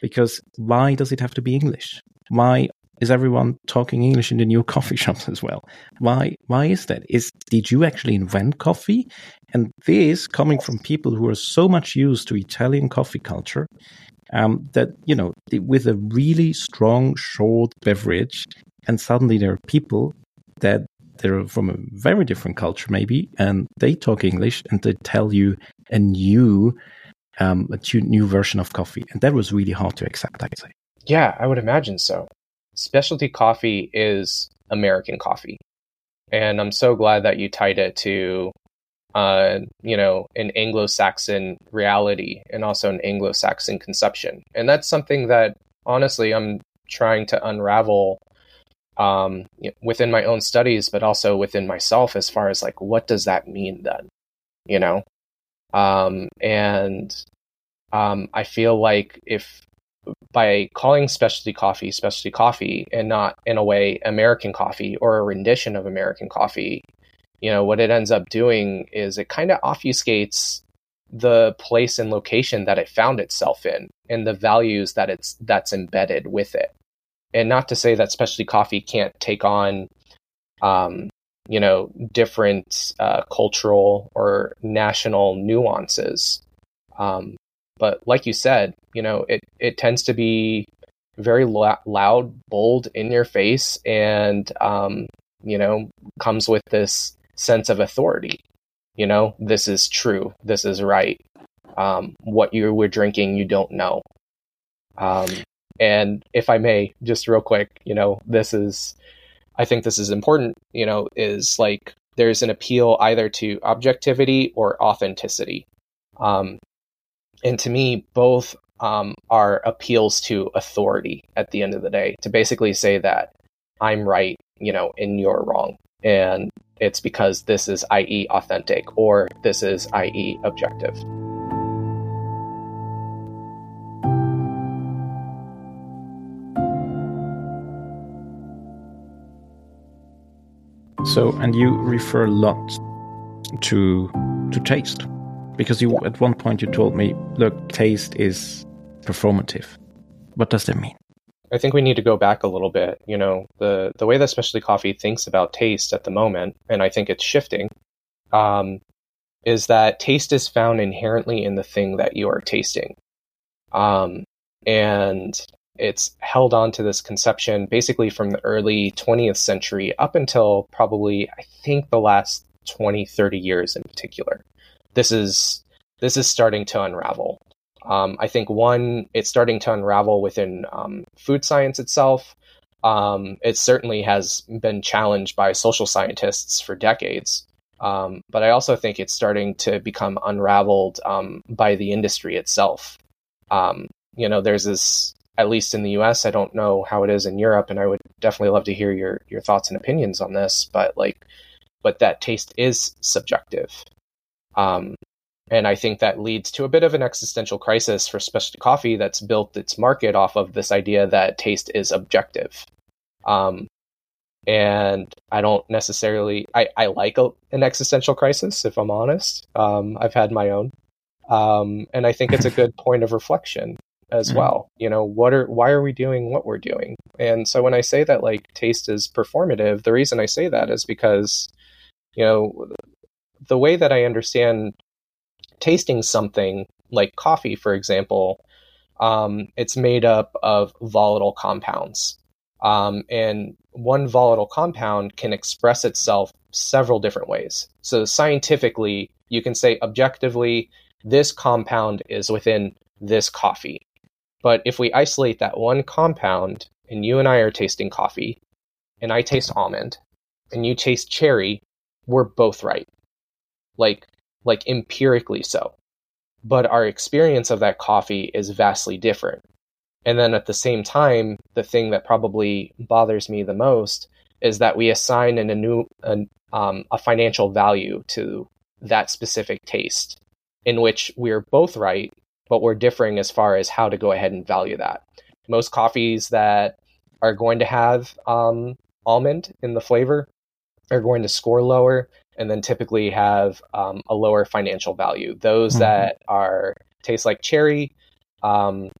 because why does it have to be English? Why is everyone talking English in the new <laughs> coffee shops as well? Why why is that? Is did you actually invent coffee? And this coming from people who are so much used to Italian coffee culture um, that you know with a really strong short beverage, and suddenly there are people that they're from a very different culture maybe, and they talk English and they tell you a new um, a new version of coffee, and that was really hard to accept. I'd say. Yeah, I would imagine so. Specialty coffee is American coffee, and I'm so glad that you tied it to, uh, you know, an Anglo-Saxon reality and also an Anglo-Saxon conception, and that's something that honestly I'm trying to unravel um, within my own studies, but also within myself as far as like what does that mean then, you know, um, and um, I feel like if by calling specialty coffee specialty coffee and not in a way American coffee or a rendition of American coffee, you know, what it ends up doing is it kind of obfuscates the place and location that it found itself in and the values that it's that's embedded with it. And not to say that specialty coffee can't take on um, you know, different uh, cultural or national nuances. Um, but like you said, you know, it, it tends to be very loud, bold, in your face, and, um, you know, comes with this sense of authority. You know, this is true. This is right. Um, what you were drinking, you don't know. Um, and if I may, just real quick, you know, this is, I think this is important, you know, is like there's an appeal either to objectivity or authenticity. Um, and to me, both um, are appeals to authority at the end of the day to basically say that I'm right, you know, and you're wrong. And it's because this is, i.e., authentic, or this is, i.e., objective. So, and you refer a lot to to taste because you at one point you told me, look, taste is performative. What does that mean? I think we need to go back a little bit. You know, the the way that specialty coffee thinks about taste at the moment, and I think it's shifting, um, is that taste is found inherently in the thing that you are tasting, um, and it's held on to this conception basically from the early 20th century up until probably I think the last 20, 30 years in particular this is this is starting to unravel. Um, I think one, it's starting to unravel within um, food science itself. Um, it certainly has been challenged by social scientists for decades. Um, but I also think it's starting to become unraveled um, by the industry itself. Um, you know, there's this, at least in the US, I don't know how it is in Europe, and I would definitely love to hear your, your thoughts and opinions on this, but like, but that taste is subjective. Um, and I think that leads to a bit of an existential crisis for specialty coffee that's built its market off of this idea that taste is objective. Um, and I don't necessarily, I, I like a, an existential crisis, if I'm honest. Um, I've had my own. Um, and I think it's a <laughs> good point of reflection as mm-hmm. well. You know, what are, why are we doing what we're doing? And so when I say that like taste is performative, the reason I say that is because, you know, the way that I understand tasting something like coffee, for example, um, it's made up of volatile compounds. Um, and one volatile compound can express itself several different ways. So, scientifically, you can say objectively, this compound is within this coffee. But if we isolate that one compound, and you and I are tasting coffee, and I taste almond, and you taste cherry, we're both right like like empirically so. But our experience of that coffee is vastly different. And then at the same time, the thing that probably bothers me the most is that we assign an, a new an, um, a financial value to that specific taste, in which we're both right, but we're differing as far as how to go ahead and value that. Most coffees that are going to have um, almond in the flavor are going to score lower and then typically have um, a lower financial value. Those mm-hmm. that are taste like cherry, um,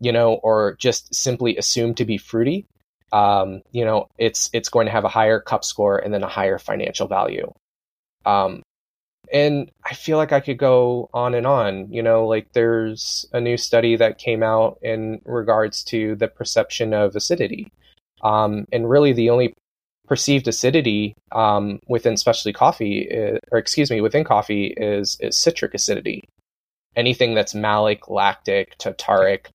you know, or just simply assumed to be fruity, um, you know, it's it's going to have a higher cup score and then a higher financial value. Um, and I feel like I could go on and on. You know, like there's a new study that came out in regards to the perception of acidity. Um, and really, the only perceived acidity um, within specialty coffee, is, or excuse me, within coffee is, is citric acidity. Anything that's malic, lactic, tartaric,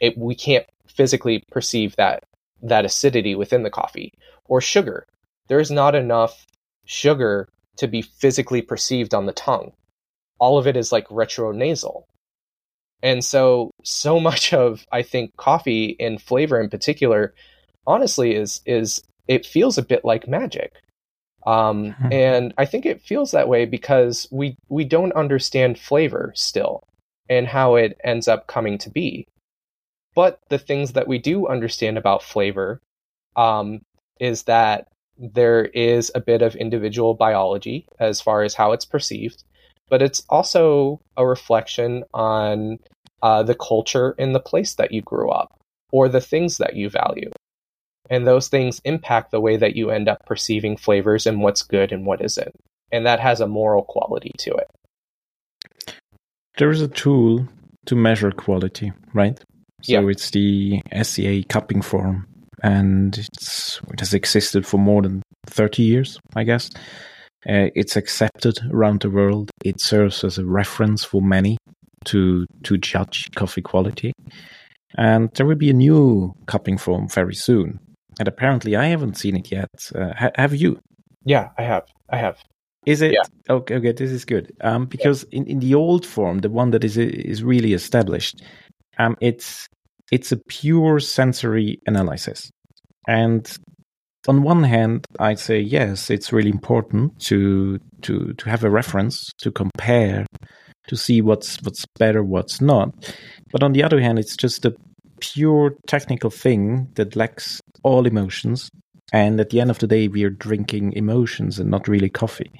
it, we can't physically perceive that that acidity within the coffee or sugar. There is not enough sugar to be physically perceived on the tongue. All of it is like retronasal. And so, so <laughs> much of, I think, coffee and flavor in particular, honestly, is, is it feels a bit like magic. Um, mm-hmm. and I think it feels that way because we, we don't understand flavor still and how it ends up coming to be. But the things that we do understand about flavor um, is that there is a bit of individual biology as far as how it's perceived, but it's also a reflection on uh, the culture and the place that you grew up or the things that you value. And those things impact the way that you end up perceiving flavors and what's good and what isn't. And that has a moral quality to it. There is a tool to measure quality, right? So yeah. it's the SCA cupping form and it has existed for more than 30 years, I guess. Uh, it's accepted around the world. It serves as a reference for many to to judge coffee quality. And there will be a new cupping form very soon. And apparently, I haven't seen it yet. Uh, ha- have you? Yeah, I have. I have. Is it yeah. okay? Okay, this is good. Um, because yeah. in, in the old form, the one that is is really established, um, it's it's a pure sensory analysis. And on one hand, I'd say yes, it's really important to to to have a reference to compare, to see what's what's better, what's not. But on the other hand, it's just a pure technical thing that lacks all emotions. And at the end of the day, we are drinking emotions and not really coffee.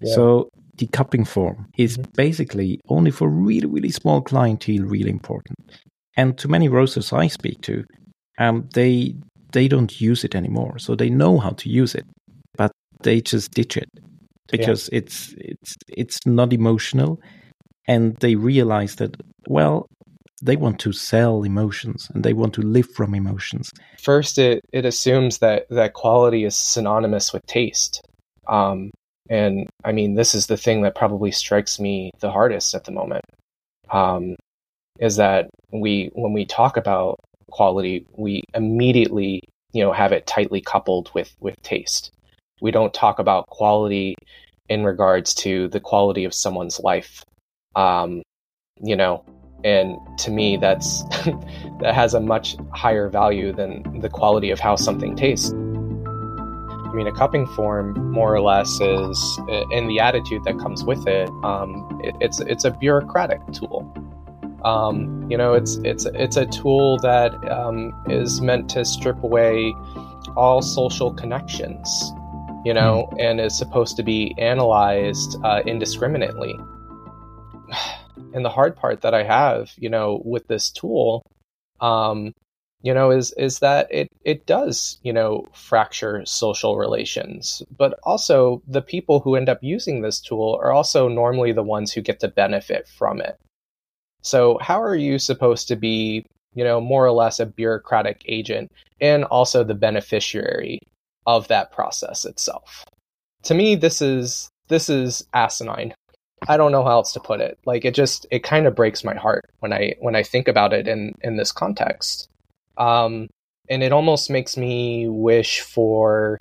Yeah. So the cupping form is mm-hmm. basically only for really, really small clientele really important. And to many roasters I speak to, um, they they don't use it anymore. So they know how to use it, but they just ditch it because yeah. it's it's it's not emotional, and they realize that well they want to sell emotions and they want to live from emotions. First, it it assumes that that quality is synonymous with taste. Um, and I mean, this is the thing that probably strikes me the hardest at the moment. Um, is that we when we talk about quality, we immediately you know have it tightly coupled with with taste. We don't talk about quality in regards to the quality of someone's life. Um, you know, and to me that's <laughs> that has a much higher value than the quality of how something tastes. I mean, a cupping form more or less is, in the attitude that comes with it, um, it it's it's a bureaucratic tool. Um, you know, it's it's it's a tool that um, is meant to strip away all social connections, you know, mm. and is supposed to be analyzed uh, indiscriminately. <sighs> <sighs> <sighs> And the hard part that I have, you know, with this tool, um, you know, is is that it it does, you know, fracture social relations, but also the people who end up using this tool are also normally the ones who get to benefit from it. So, how are you supposed to be, you know, more or less a bureaucratic agent and also the beneficiary of that process itself? To me, this is this is asinine. I don't know how else to put it. Like it just it kind of breaks my heart when I when I think about it in in this context. Um, and it almost makes me wish for,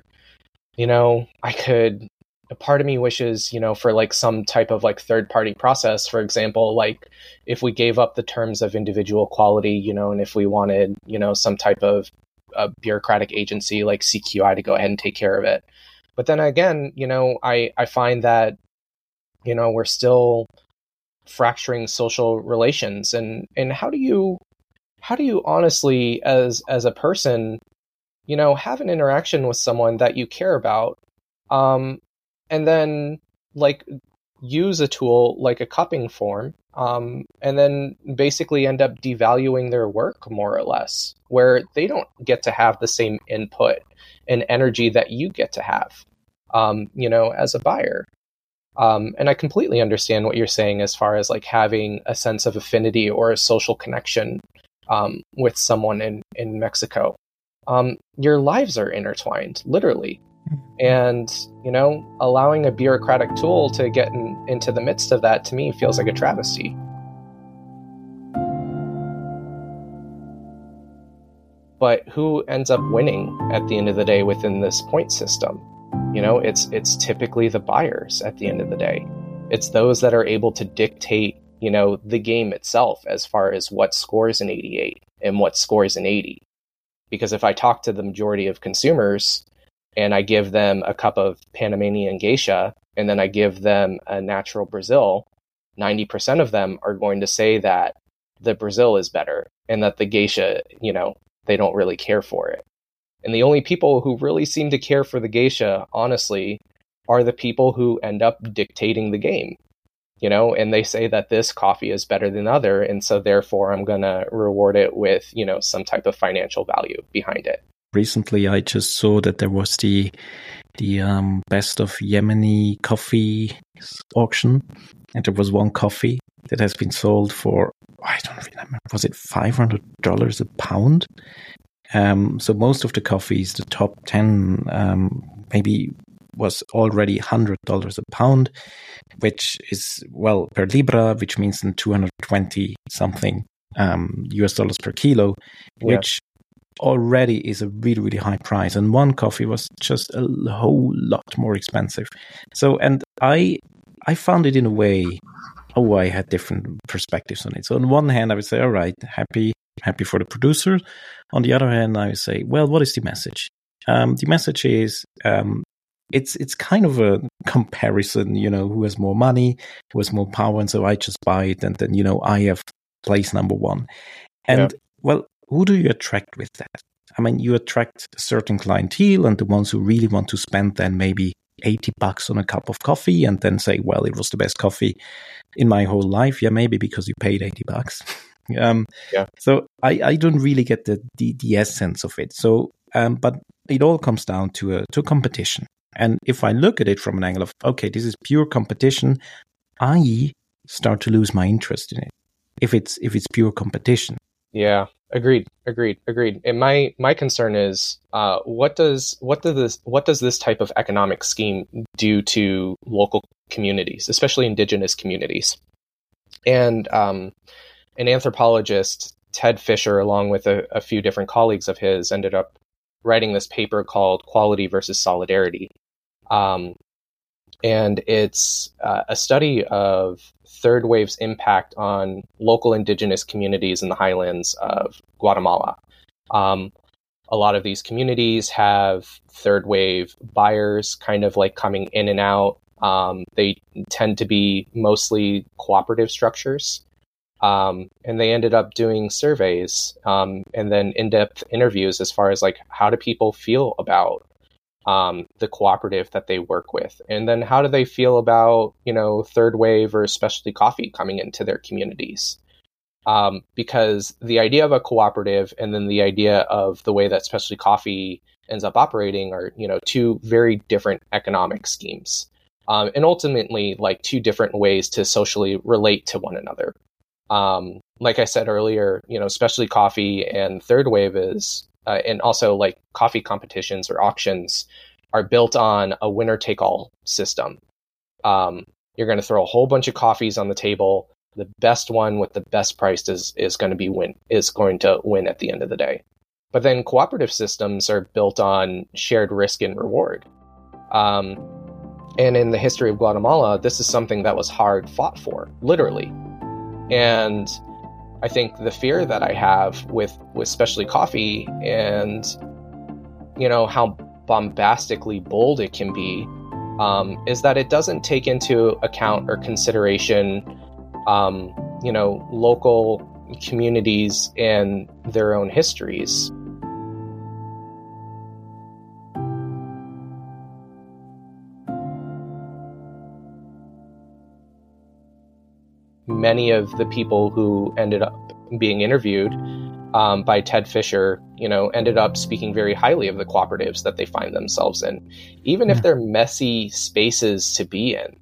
you know, I could a part of me wishes, you know, for like some type of like third party process. For example, like if we gave up the terms of individual quality, you know, and if we wanted, you know, some type of a bureaucratic agency like CQI to go ahead and take care of it. But then again, you know, I, I find that, you know, we're still fracturing social relations. And, and how do you how do you honestly as as a person, you know, have an interaction with someone that you care about um, and then like use a tool like a cupping form um, and then basically end up devaluing their work more or less where they don't get to have the same input and energy that you get to have um, you know as a buyer um, and i completely understand what you're saying as far as like having a sense of affinity or a social connection um, with someone in, in mexico um, your lives are intertwined literally and, you know, allowing a bureaucratic tool to get in, into the midst of that to me feels like a travesty. But who ends up winning at the end of the day within this point system? You know, it's it's typically the buyers at the end of the day. It's those that are able to dictate, you know, the game itself as far as what scores an 88 and what scores an 80. Because if I talk to the majority of consumers, and I give them a cup of Panamanian geisha and then I give them a natural Brazil, 90% of them are going to say that the Brazil is better and that the geisha, you know, they don't really care for it. And the only people who really seem to care for the geisha, honestly, are the people who end up dictating the game. You know, and they say that this coffee is better than other, and so therefore I'm going to reward it with, you know, some type of financial value behind it recently I just saw that there was the the um, best of Yemeni coffee auction, and there was one coffee that has been sold for I don't remember was it five hundred dollars a pound. Um, so most of the coffees, the top ten, um, maybe was already hundred dollars a pound, which is well per libra, which means in two hundred twenty something um, US dollars per kilo, yeah. which already is a really really high price. And one coffee was just a whole lot more expensive. So and i i found it in a way oh i had different perspectives on it. So on one hand i would say all right happy happy for the producer on the other hand i say well what is the message um, the message is um, it's it's kind of a comparison you know who has more money who has more power and so i just buy it and then you know i have place number one and yeah. well who do you attract with that? I mean, you attract a certain clientele and the ones who really want to spend then maybe 80 bucks on a cup of coffee and then say, well, it was the best coffee in my whole life. Yeah, maybe because you paid 80 bucks. <laughs> um, yeah. So I, I don't really get the, the, the essence of it. So, um, but it all comes down to a, to a competition. And if I look at it from an angle of, okay, this is pure competition, I start to lose my interest in it. If it's, if it's pure competition. Yeah. Agreed, agreed, agreed. And my my concern is, uh, what does what does this what does this type of economic scheme do to local communities, especially indigenous communities? And um, an anthropologist, Ted Fischer, along with a, a few different colleagues of his, ended up writing this paper called "Quality versus Solidarity," um, and it's uh, a study of third wave's impact on local indigenous communities in the highlands of Guatemala. Um, a lot of these communities have third wave buyers kind of like coming in and out. Um, they tend to be mostly cooperative structures. Um, and they ended up doing surveys um, and then in-depth interviews as far as like how do people feel about um, the cooperative that they work with? And then how do they feel about you know third wave or specialty coffee coming into their communities? Um, because the idea of a cooperative and then the idea of the way that specialty coffee ends up operating are you know two very different economic schemes um, and ultimately like two different ways to socially relate to one another um, like i said earlier you know specialty coffee and third wave is uh, and also like coffee competitions or auctions are built on a winner take all system. Um, you're going to throw a whole bunch of coffees on the table. The best one with the best price is is going to be win is going to win at the end of the day. But then cooperative systems are built on shared risk and reward. Um, And in the history of Guatemala, this is something that was hard fought for, literally. And I think the fear that I have with, with especially coffee and, you know, how bombastically bold it can be um, is that it doesn't take into account or consideration, um, you know, local communities and their own histories. Many of the people who ended up being interviewed um, by Ted Fischer, you know, ended up speaking very highly of the cooperatives that they find themselves in, even if hmm. they're messy spaces to be in.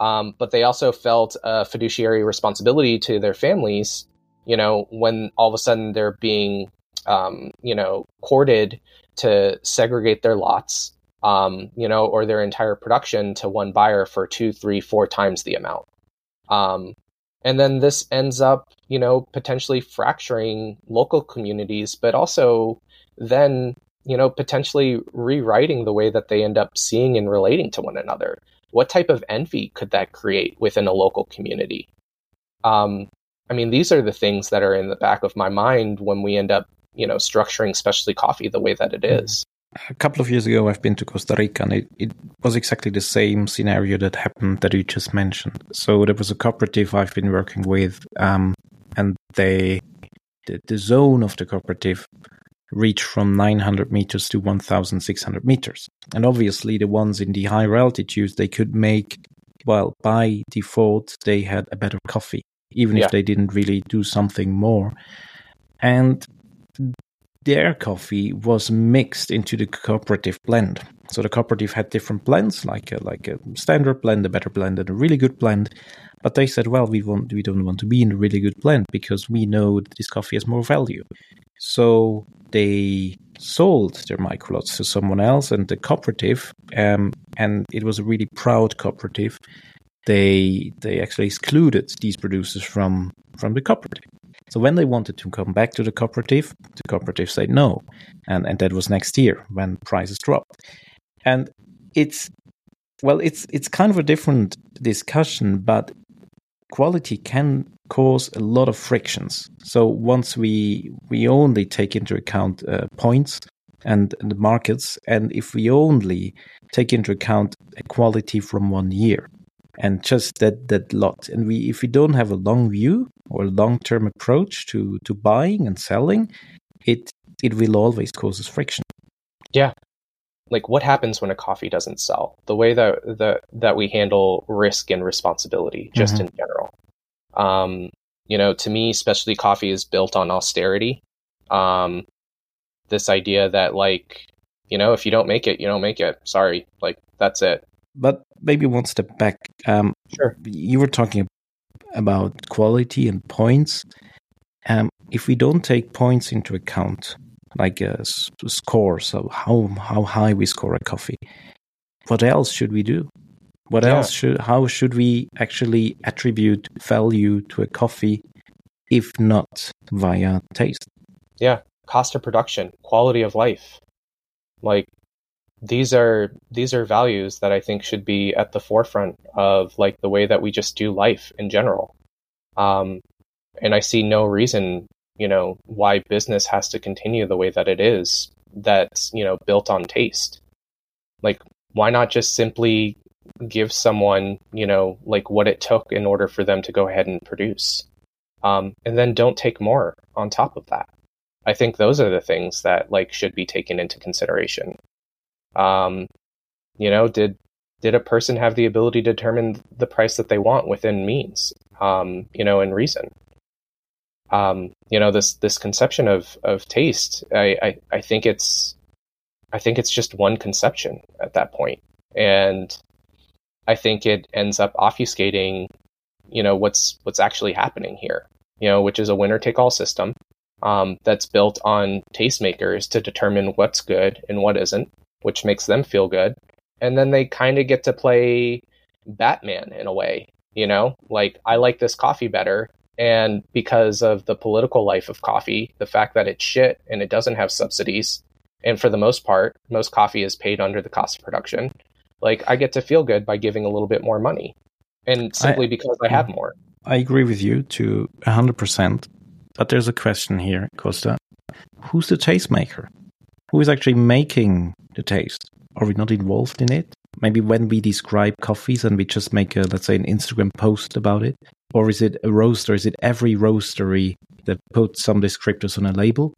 Um, but they also felt a fiduciary responsibility to their families, you know, when all of a sudden they're being, um, you know, courted to segregate their lots, um, you know, or their entire production to one buyer for two, three, four times the amount. And then this ends up you know potentially fracturing local communities but also then you know potentially rewriting the way that they end up seeing and relating to one another. What type of envy could that create within a local community? Um, i mean these are the things that are in the back of my mind when we end up you know structuring specialty coffee the way that it mm-hmm. is a couple of years ago, I've been to Costa Rica, and it, it was exactly the same scenario that happened that you just mentioned. So there was a cooperative I've been working with, um, and they the, the zone of the cooperative reached from 900 meters to 1,600 meters. And obviously, the ones in the higher altitudes, they could make, well, by default, they had a better coffee, even yeah. if they didn't really do something more. And their coffee was mixed into the cooperative blend. So the cooperative had different blends, like a, like a standard blend, a better blend, and a really good blend. But they said, well, we want we don't want to be in a really good blend because we know that this coffee has more value. So they sold their microlots to someone else, and the cooperative, um, and it was a really proud cooperative. They they actually excluded these producers from from the cooperative. So when they wanted to come back to the cooperative, the cooperative said no. And, and that was next year when prices dropped. And it's, well, it's, it's kind of a different discussion, but quality can cause a lot of frictions. So once we, we only take into account uh, points and, and the markets, and if we only take into account quality from one year, and just that that lot. And we if we don't have a long view or a long term approach to to buying and selling it it will always cause us friction. Yeah. Like what happens when a coffee doesn't sell? The way that that that we handle risk and responsibility just mm-hmm. in general. Um you know to me specialty coffee is built on austerity. Um this idea that like you know if you don't make it you don't make it. Sorry. Like that's it. But maybe one step back. Um, sure. You were talking about quality and points. Um, if we don't take points into account, like a score, so how how high we score a coffee, what else should we do? What yeah. else should? How should we actually attribute value to a coffee, if not via taste? Yeah, cost of production, quality of life. Like these are these are values that I think should be at the forefront of like the way that we just do life in general. Um, and I see no reason, you know, why business has to continue the way that it is. That's you know built on taste. Like, why not just simply give someone, you know, like what it took in order for them to go ahead and produce, um, and then don't take more on top of that. I think those are the things that like should be taken into consideration. Um, you know, did did a person have the ability to determine the price that they want within means, um, you know, and reason? Um, you know, this this conception of of taste, I, I I think it's I think it's just one conception at that point, and I think it ends up obfuscating, you know, what's what's actually happening here. You know, which is a winner take all system um, that's built on tastemakers to determine what's good and what isn't, which makes them feel good. And then they kind of get to play Batman in a way, you know? Like, I like this coffee better. And because of the political life of coffee, the fact that it's shit and it doesn't have subsidies, and for the most part, most coffee is paid under the cost of production. like I get to feel good by giving a little bit more money, and simply I, because I have more. I agree with you to hundred percent. But there's a question here, Kosta. Who's the tastemaker? Who is actually making the taste? Are we not involved in it? Maybe when we describe coffees and we just make a, let's say, an Instagram post about it? Or is it a roaster? Is it every roastery that puts some descriptors on a label?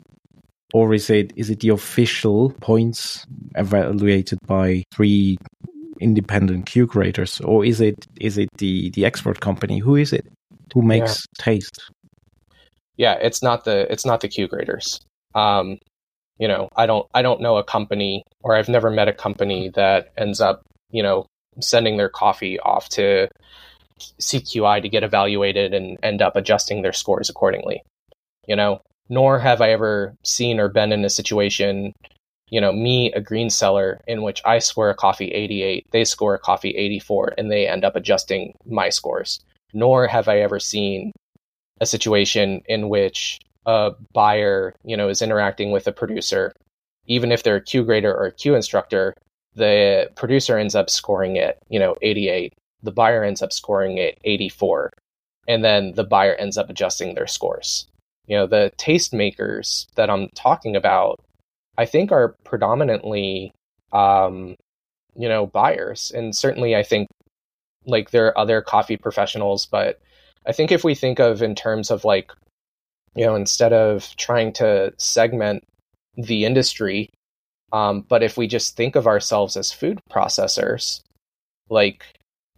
Or is it is it the official points evaluated by three independent Q graders? Or is it is it the, the export company? Who is it? Who makes yeah. taste? Yeah, it's not the it's not the Q graders. Um, you know, I don't I don't know a company or I've never met a company that ends up, you know, sending their coffee off to CQI to get evaluated and end up adjusting their scores accordingly. You know, nor have I ever seen or been in a situation, you know, me, a green seller, in which I score a coffee 88, they score a coffee 84, and they end up adjusting my scores. Nor have I ever seen a situation in which a buyer, you know, is interacting with a producer, even if they're a Q grader or a Q instructor, the producer ends up scoring it, you know, 88. The buyer ends up scoring it 84. And then the buyer ends up adjusting their scores. You know, the tastemakers that I'm talking about, I think are predominantly, um, you know, buyers. And certainly I think like there are other coffee professionals, but I think if we think of in terms of like you know, instead of trying to segment the industry. Um, but if we just think of ourselves as food processors, like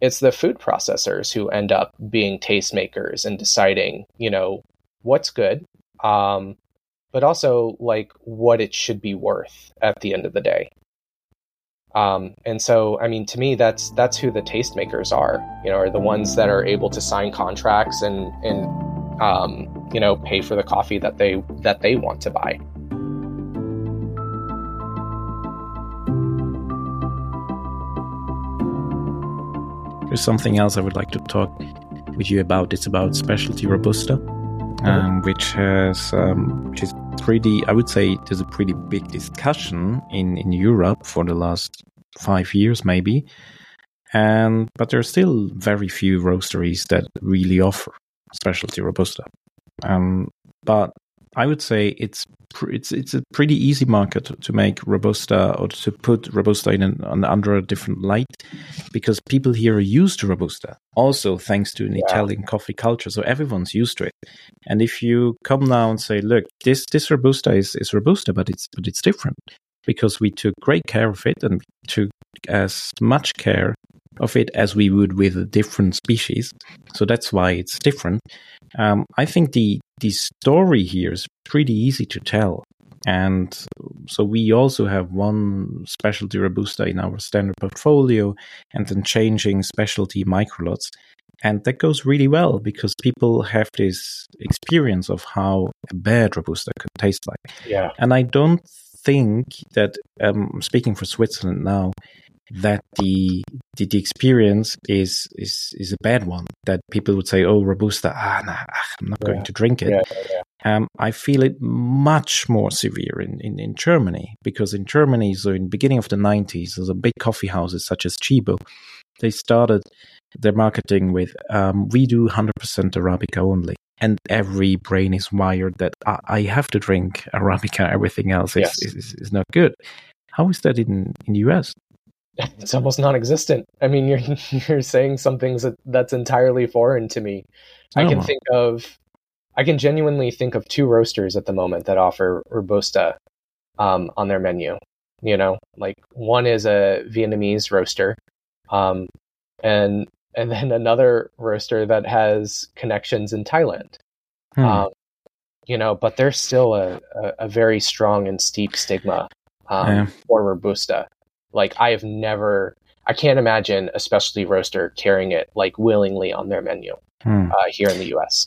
it's the food processors who end up being tastemakers and deciding, you know, what's good, um, but also like what it should be worth at the end of the day. Um, and so, I mean, to me, that's that's who the tastemakers are. You know, are the ones that are able to sign contracts and and um, you know, pay for the coffee that they that they want to buy. There's something else I would like to talk with you about. It's about specialty robusta, mm-hmm. um, which has um, which is pretty. I would say there's a pretty big discussion in in Europe for the last five years, maybe. And but there are still very few roasteries that really offer specialty robusta. Um, but I would say it's it's it's a pretty easy market to, make robusta or to put robusta in an, under a different light because people here are used to robusta. Also, thanks to an yeah. Italian coffee culture, so everyone's used to it. And if you come now and say, "Look, this this robusta is is robusta, but it's but it's different," because we took great care of it and took as much care of it as we would with a different species. So that's why it's different. Um, I think the the story here is pretty easy to tell. And so we also have one specialty robusta in our standard portfolio and then changing specialty microlots. And that goes really well because people have this experience of how a bad robusta could taste like. Yeah. And I don't think that, um, speaking for Switzerland now, that the, the, the experience is is is a bad one. That people would say, "Oh, robusta, ah, nah, ah, I'm not yeah. going to drink it." Yeah, yeah, um, I feel it much more severe in, in, in Germany because in Germany, so in the beginning of the 90s, there's a big coffee houses such as Tchibo. They started their marketing with, um, "We do 100% Arabica only." And every brain is wired that I, I have to drink Arabica. <laughs> Everything else is, yes. is, is not good. How is that in, in the US? <laughs> it's almost non-existent. I mean, you're <laughs> you're saying some things that that's entirely foreign to me. I, I can know. think of, I can genuinely think of two roasters at the moment that offer robusta um, on their menu. You know, like one is a Vietnamese roaster, um, and and then another roaster that has connections in Thailand. Hmm. Um, you know, but there's still a, a, a very strong and steep stigma um, yeah. for robusta. Like I have never, I can't imagine a specialty roaster carrying it like willingly on their menu hmm. uh, here in the U.S.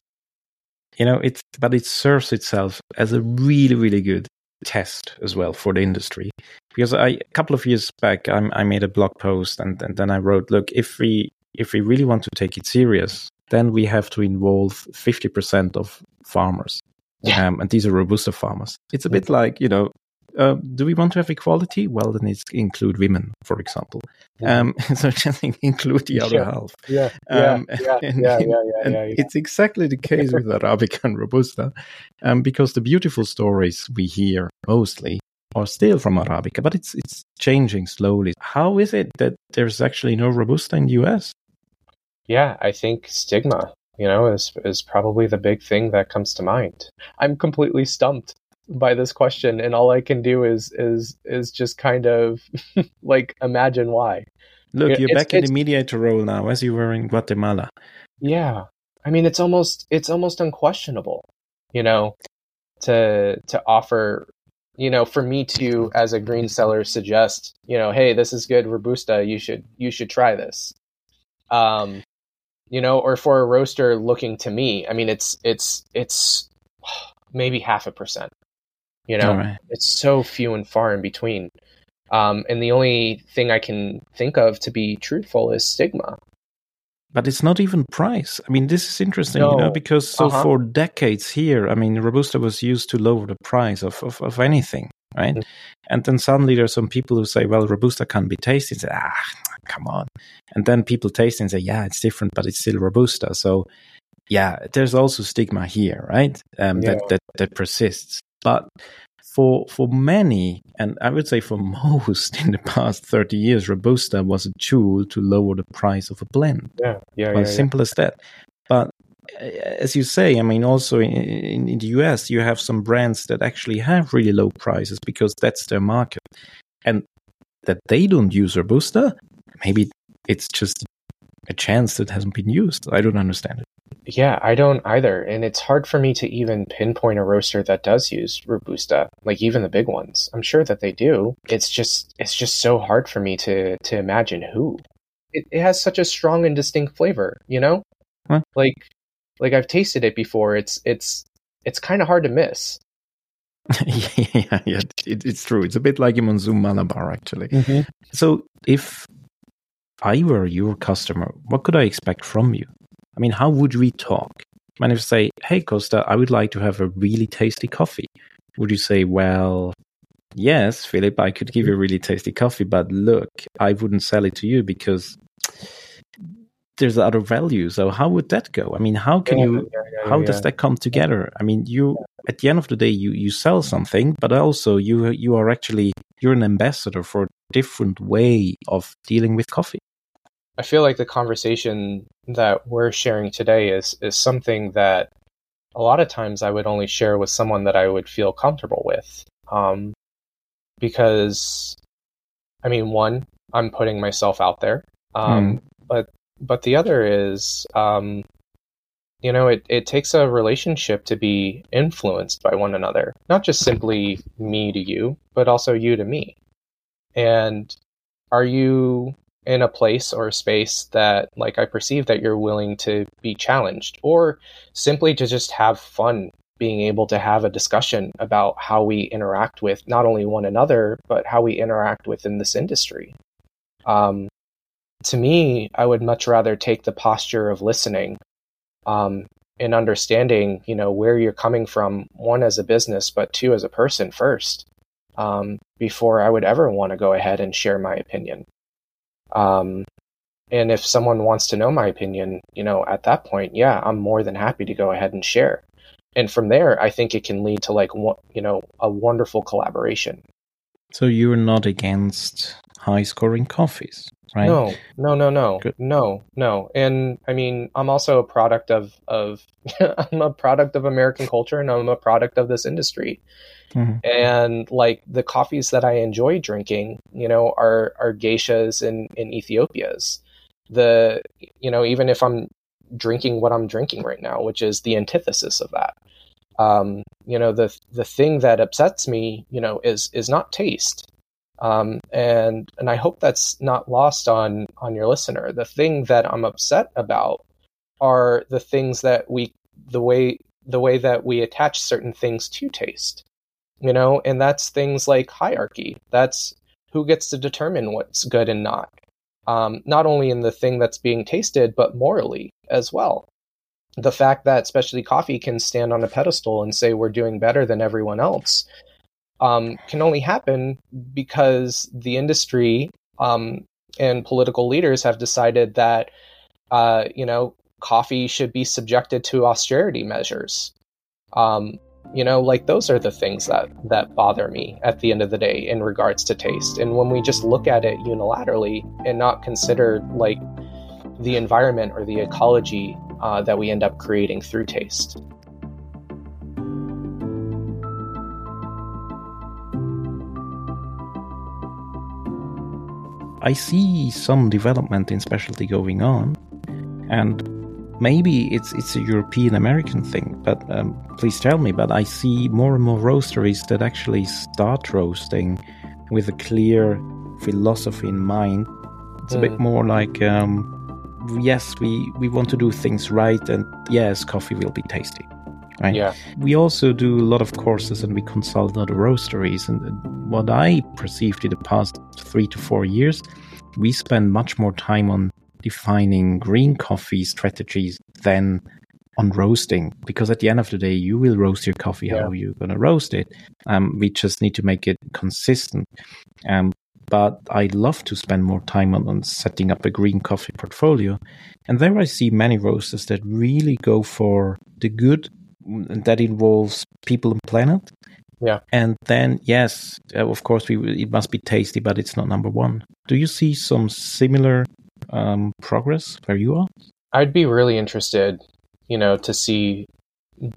You know, it's but it serves itself as a really, really good test as well for the industry. Because I, a couple of years back, I, I made a blog post and, and then I wrote, look, if we if we really want to take it serious, then we have to involve 50% of farmers. Yeah. Um, and these are robusta farmers. It's a bit like, you know, uh, do we want to have equality? Well, then it's include women, for example. Um, <laughs> so just include the other Yeah. half. Yeah, Um, yeah, <laughs> yeah, and- yeah, yeah, yeah, yeah, yeah. It's exactly the case with <laughs> Arabica and Robusta, um, because the beautiful stories we hear mostly are still from Arabica, but it's it's changing slowly. How is it that there's actually no Robusta in the US? Yeah, I think stigma, you know, is is probably the big thing that comes to mind. I'm completely stumped by this question, and all I can do is is is just kind of <laughs> like imagine why. Look, you're it's- back in the mediator role now, as you were in Guatemala. Yeah. I mean it's almost it's almost unquestionable, you know, to to offer you know, for me to as a green seller suggest, you know, hey, this is good robusta, you should you should try this. Um you know, or for a roaster looking to me, I mean it's it's it's maybe half a percent. You know, right. it's so few and far in between. Um, and the only thing I can think of to be truthful is stigma. But it's not even price. I mean, this is interesting, you know, because so Uh-huh. for decades here, I mean, Robusta was used to lower the price of, of, of anything, right? Mm. And then suddenly there's some people who say, well, Robusta can't be tasty. And say, ah, come on. And then people taste and say, yeah, it's different, but it's still Robusta. So, yeah, there's also stigma here, right? Um, Yeah. that, that, that persists. But for for many, and I would say for <laughs> most in the past 30 years, Robusta was a tool to lower the price of a blend. Yeah, yeah, Well, yeah, yeah. simple as that. As you say, I mean, also in, in, in the US, you have some brands that actually have really low prices because that's their market. And that they don't use Robusta, maybe it's just a chance that hasn't been used. I don't understand it. Yeah, I don't either. And it's hard for me to even pinpoint a roaster that does use Robusta, like even the big ones. I'm sure that they do. It's just it's just so hard for me to to imagine who. It, it has such a strong and distinct flavor, you know? Huh. Like like I've tasted it before. It's it's it's kind of hard to miss. <laughs> yeah, yeah, it, it's true. It's a bit like Monsoon Malabar, actually. Mm-hmm. So, if I were your customer, what could I expect from you? I mean, how would we talk? I mean, if you say, "Hey, Kosta, I would like to have a really tasty coffee," would you say, "Well, yes, Philipp, I could give you a really tasty coffee, but look, I wouldn't sell it to you because there's other value." So, how would that go? I mean, how can Yeah, you? yeah, yeah, How does that come together? I mean, you at the end of the day, you you sell something, but also you you are actually you're an ambassador for a different way of dealing with coffee. I feel like the conversation that we're sharing today is is something that a lot of times I would only share with someone that I would feel comfortable with. Um, because, I mean, one, I'm putting myself out there. Um, but but the other is, um, you know, it, it takes a relationship to be influenced by one another, not just simply me to you, but also you to me. And are you in a place or a space that like I perceive that you're willing to be challenged or simply to just have fun being able to have a discussion about how we interact with not only one another but how we interact within this industry. Um, to me, I would much rather take the posture of listening um, and understanding, you know, where you're coming from, one as a business, but two as a person first, um, before I would ever want to go ahead and share my opinion. Um, and if someone wants to know my opinion, you know, at that point, yeah, I'm more than happy to go ahead and share. And from there, I think it can lead to like, you know, a wonderful collaboration. So you're not against high scoring coffees, right? No, no, no, no, Good. no, no. And I mean, I'm also a product of of <laughs> I'm a product of American culture, and I'm a product of this industry. Mhm. And like the coffees that I enjoy drinking, you know, are are geishas and, and Ethiopias. The you know, even if I'm drinking what I'm drinking right now, which is the antithesis of that. Um, you know, the the thing that upsets me, you know, is is not taste um, and and I hope that's not lost on on your listener. The thing that I'm upset about are the things that we the way the way that we attach certain things to taste, you know, and that's things like hierarchy. That's who gets to determine what's good and not. Um, not only in the thing that's being tasted, but morally as well. The fact that specialty coffee can stand on a pedestal and say we're doing better than everyone else um, can only happen because the industry um, and political leaders have decided that uh, you know coffee should be subjected to austerity measures. Um, you know, like those are the things that that bother me at the end of the day in regards to taste. And when we just look at it unilaterally and not consider like the environment or the ecology uh, that we end up creating through taste. I see some development in specialty going on, and maybe it's it's a European American thing. But um, please tell me. But I see more and more roasteries that actually start roasting with a clear philosophy in mind. It's a bit mm. more like, um, yes, we we want to do things right, and yes, coffee will be tasty. Right? Yeah. We also do a lot of courses and we consult other roasteries. And what I perceived in the past three to four years, we spend much more time on defining green coffee strategies than on roasting because at the end of the day you will roast your coffee yeah. how you're going to roast it um, we just need to make it consistent um, but i love to spend more time on, on setting up a green coffee portfolio and there i see many roasters that really go for the good that involves people and planet. Yeah. And then, yes, uh, of course, we it must be tasty, but it's not number one. Do you see some similar um, progress where you are? I'd be really interested, you know, to see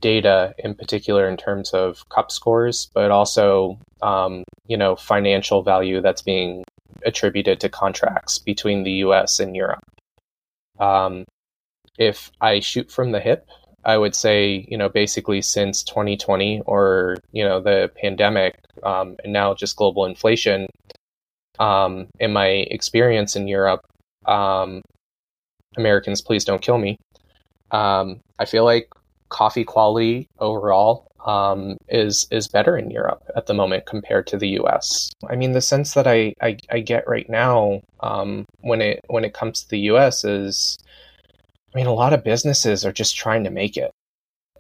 data in particular in terms of cup scores, but also, um, you know, financial value that's being attributed to contracts between the U.S. and Europe. Um, if I shoot from the hip, I would say, you know, basically since 2020 or, you know, the pandemic um, and now just global inflation, um, in my experience in Europe, um, Americans, please don't kill me. Um, I feel like coffee quality overall um, is is better in Europe at the moment compared to the U.S. I mean, the sense that I I, I get right now um, when it when it comes to the U.S. is I mean, a lot of businesses are just trying to make it.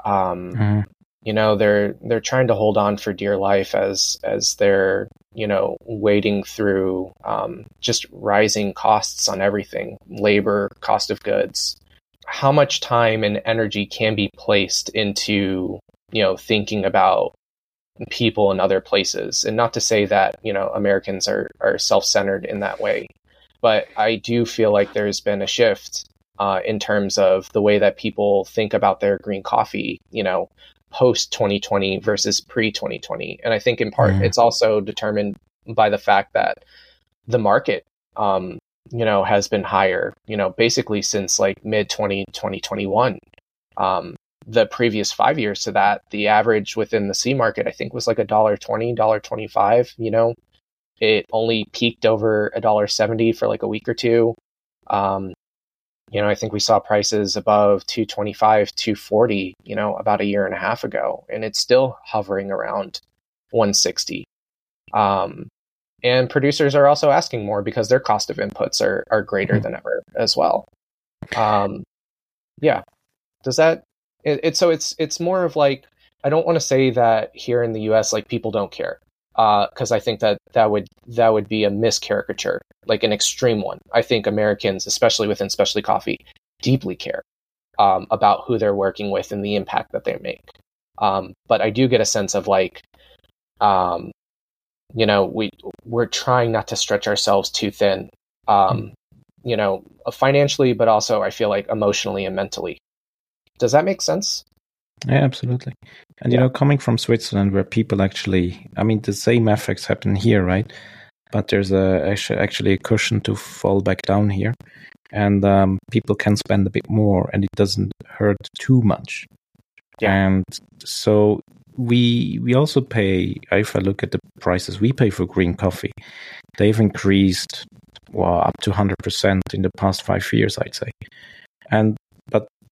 Um, mm. You know, they're they're trying to hold on for dear life as as they're you know wading through um, just rising costs on everything, labor, cost of goods. How much time and energy can be placed into you know thinking about people in other places, and not to say that you know Americans are are self centered in that way, but I do feel like there's been a shift uh, in terms of the way that people think about their green coffee, you know, post 2020 versus pre 2020. And I think in part mm. it's also determined by the fact that the market, um, you know, has been higher, you know, basically since like mid 20, 2021. Um, the previous five years to that, the average within the C market, I think was like a dollar twenty, dollar twenty five, you know, it only peaked over a dollar seventy for like a week or two. Um, you know, I think we saw prices above 225, 240, you know, about a year and a half ago, and it's still hovering around 160. Um, and producers are also asking more because their cost of inputs are, are greater mm-hmm. than ever as well. Um, yeah. Does that, it, it, so it's, it's more of like, I don't want to say that here in the US, like people don't care because uh, I think that that would that would be a miscaricature, like an extreme one. I think Americans, especially within specialty coffee, deeply care um, about who they're working with and the impact that they make. Um, but I do get a sense of like, um, you know, we we're trying not to stretch ourselves too thin, mm. you know, financially, but also I feel like emotionally and mentally. Does that make sense? Yeah, absolutely. And, you know, coming from Switzerland where people actually, I mean, the same effects happen here, right? But there's a actually a cushion to fall back down here. And um, people can spend a bit more and it doesn't hurt too much. Yeah. And so we we also pay if I look at the prices we pay for green coffee, they've increased well up to hundred percent in the past five years, I'd say. And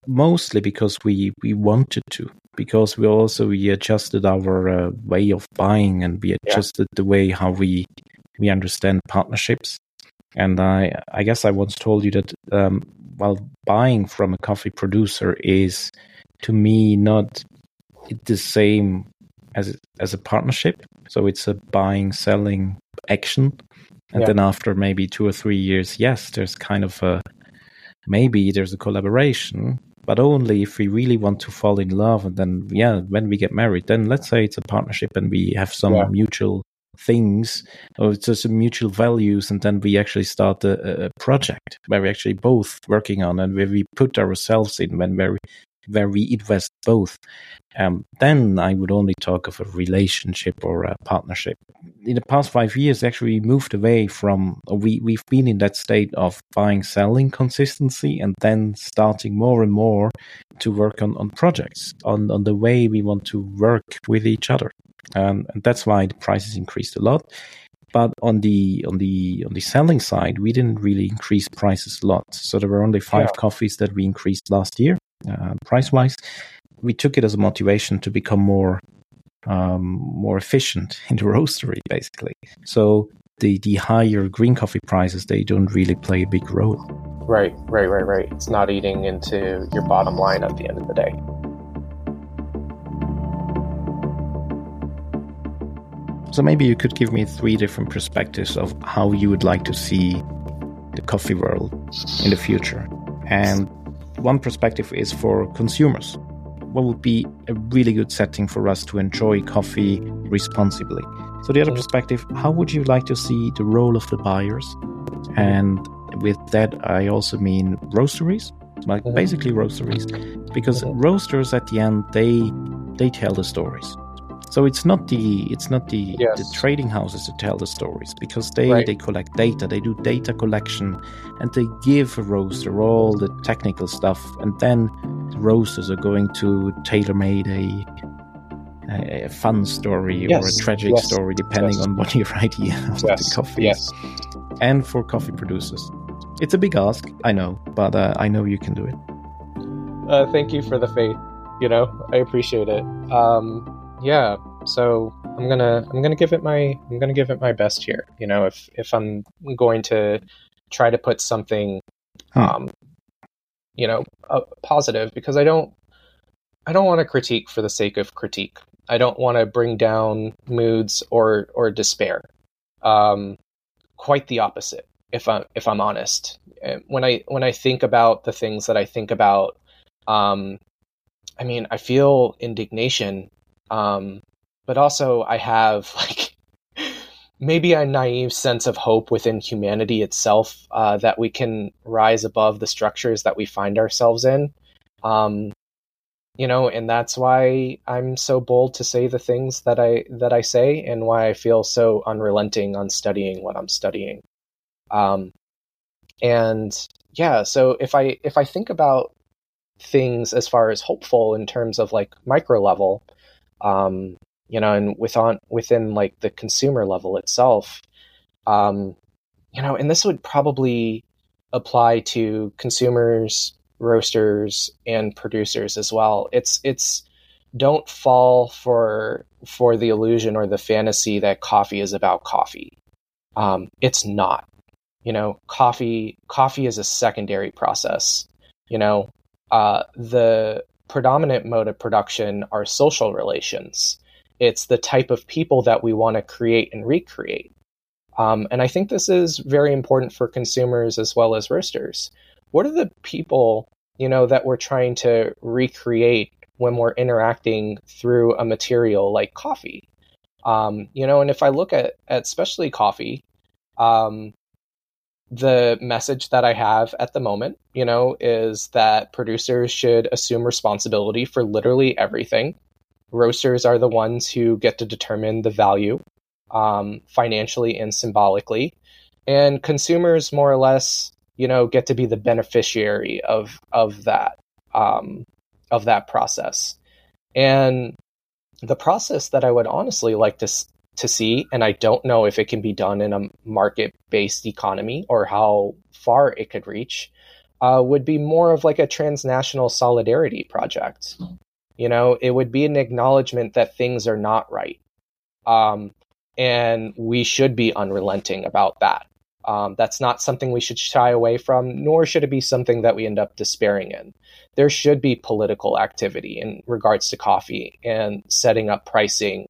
mostly because we we wanted to because we also we adjusted our uh, way of buying and we adjusted yeah. the way how we we understand partnerships and i i guess i once told you that um, while buying from a coffee producer is to me not the same as as a partnership So it's a buying, selling action. And yeah. then after maybe two or three years, yes, there's kind of a maybe there's a collaboration, but only if we really want to fall in love. And then, yeah, when we get married, then let's say it's a partnership and we have some yeah. mutual things or it's just some mutual values and then we actually start a, a, project where we actually both working on and where we put ourselves in when where where we invest both, um, then I would only talk of a relationship or a partnership. In the past five years, actually, we moved away from, we, we've been in that state of buying, selling consistency, and then starting more and more to work on, on projects, on, on the way we want to work with each other. Um, and that's why the prices increased a lot but on the on the on the selling side we didn't really increase prices a lot so there were only five yeah. coffees that we increased last year uh, price wise. We took it as a motivation to become more um, more efficient <laughs> in the roastery, basically. So the the higher green coffee prices they don't really play a big role. Right, right, right, right. It's not eating into your bottom line at the end of the day. So maybe you could give me three different perspectives of how you would like to see the coffee world in the future. And one perspective is for consumers. What would be a really good setting for us to enjoy coffee responsibly? So, the other perspective, how would you like to see the role of the buyers? And with that, I also mean roasteries, like mm-hmm. basically roasteries, because mm-hmm. roasters at the end they they tell the stories. So it's not the it's not the, yes. the trading houses that tell the stories because they right. they collect data, they do data collection, and they give a roaster all the technical stuff, and then the roasters are going to tailor made a a fun story yes. or a tragic yes. story, depending on what your idea of the coffee is. And for coffee producers, it's a big ask, I know, but uh, I know you can do it. Uh, thank you for the faith. You know, I appreciate it. Um, yeah so i'm gonna i'm gonna give it my i'm gonna give it my best here you know if if i'm going to try to put something hmm. um you know uh, positive because i don't i don't want to critique for the sake of critique. I don't want to bring down moods or or despair. Um quite the opposite if i'm if i'm honest. When i when i think about the things that i think about um i mean i feel indignation um, but also, I have <laughs> like maybe a naive sense of hope within humanity itself uh, that we can rise above the structures that we find ourselves in. Um, you know, and that's why I'm so bold to say the things that I that I say, and why I feel so unrelenting on studying what I'm studying. Um, and yeah, so if I if I think about things as far as hopeful in terms of like micro level, um, you know, and within within like the consumer level itself, um, you know, and this would probably apply to consumers, roasters, and producers as well. It's it's don't fall for for the illusion or the fantasy that coffee is about coffee. Um, it's not. You know, coffee coffee is a secondary process. You know, uh, the predominant mode of production are social relations. It's the type of people that we want to create and recreate. Um, and I think this is very important for consumers as well as roasters. What are the people, you know, that we're trying to recreate when we're interacting through a material like coffee? Um, you know, and if I look at, at especially coffee, um, the message that I have at the moment, you know, is that producers should assume responsibility for literally everything. Roasters are the ones who get to determine the value um, financially and symbolically. And consumers, more or less, you know, get to be the beneficiary of of that um, of that process. And the process that I would honestly like to to see, and I don't know if it can be done in a market based economy or how far it could reach, uh, would be more of like a transnational solidarity project. You know, it would be an acknowledgement that things are not right. Um, and we should be unrelenting about that. Um, that's not something we should shy away from, nor should it be something that we end up despairing in. There should be political activity in regards to coffee and setting up pricing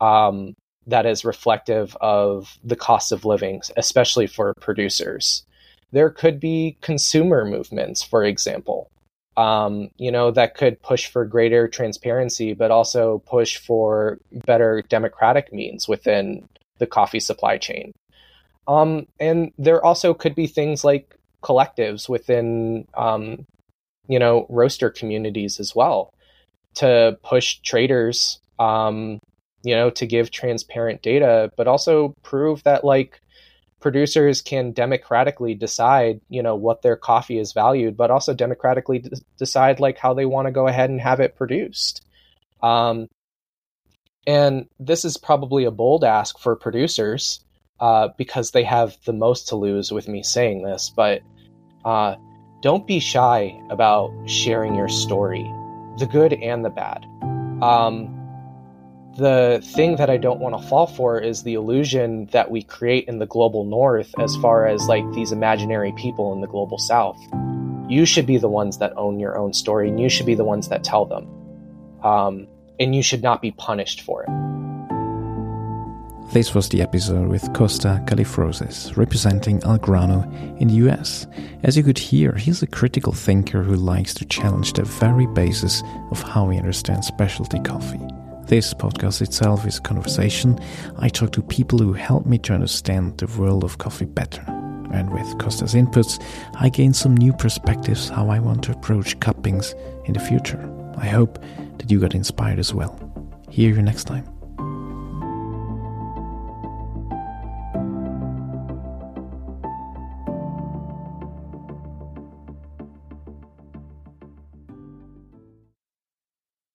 um, that is reflective of the cost of living, especially for producers. There could be consumer movements, for example, um, you know, that could push for greater transparency, but also push for better democratic means within the coffee supply chain. Um, and there also could be things like collectives within, um, you know, roaster communities as well to push traders, um, you know, to give transparent data, but also prove that like producers can democratically decide, you know, what their coffee is valued, but also democratically d- decide like how they want to go ahead and have it produced. Um, and this is probably a bold ask for producers uh, because they have the most to lose with me saying this, but uh, don't be shy about sharing your story, the good and the bad. Um, the thing that I don't want to fall for is the illusion that we create in the global north as far as like these imaginary people in the global south. You should be the ones that own your own story and you should be the ones that tell them. Um, and you should not be punished for it. This was the episode with Kosta Kallivrousis, representing Algrano in the US. As you could hear, he's a critical thinker who likes to challenge the very basis of how we understand specialty coffee. This podcast itself is a conversation. I talk to people who help me to understand the world of coffee better. And with Kosta's inputs, I gain some new perspectives how I want to approach cuppings in the future. I hope that you got inspired as well. Hear you next time.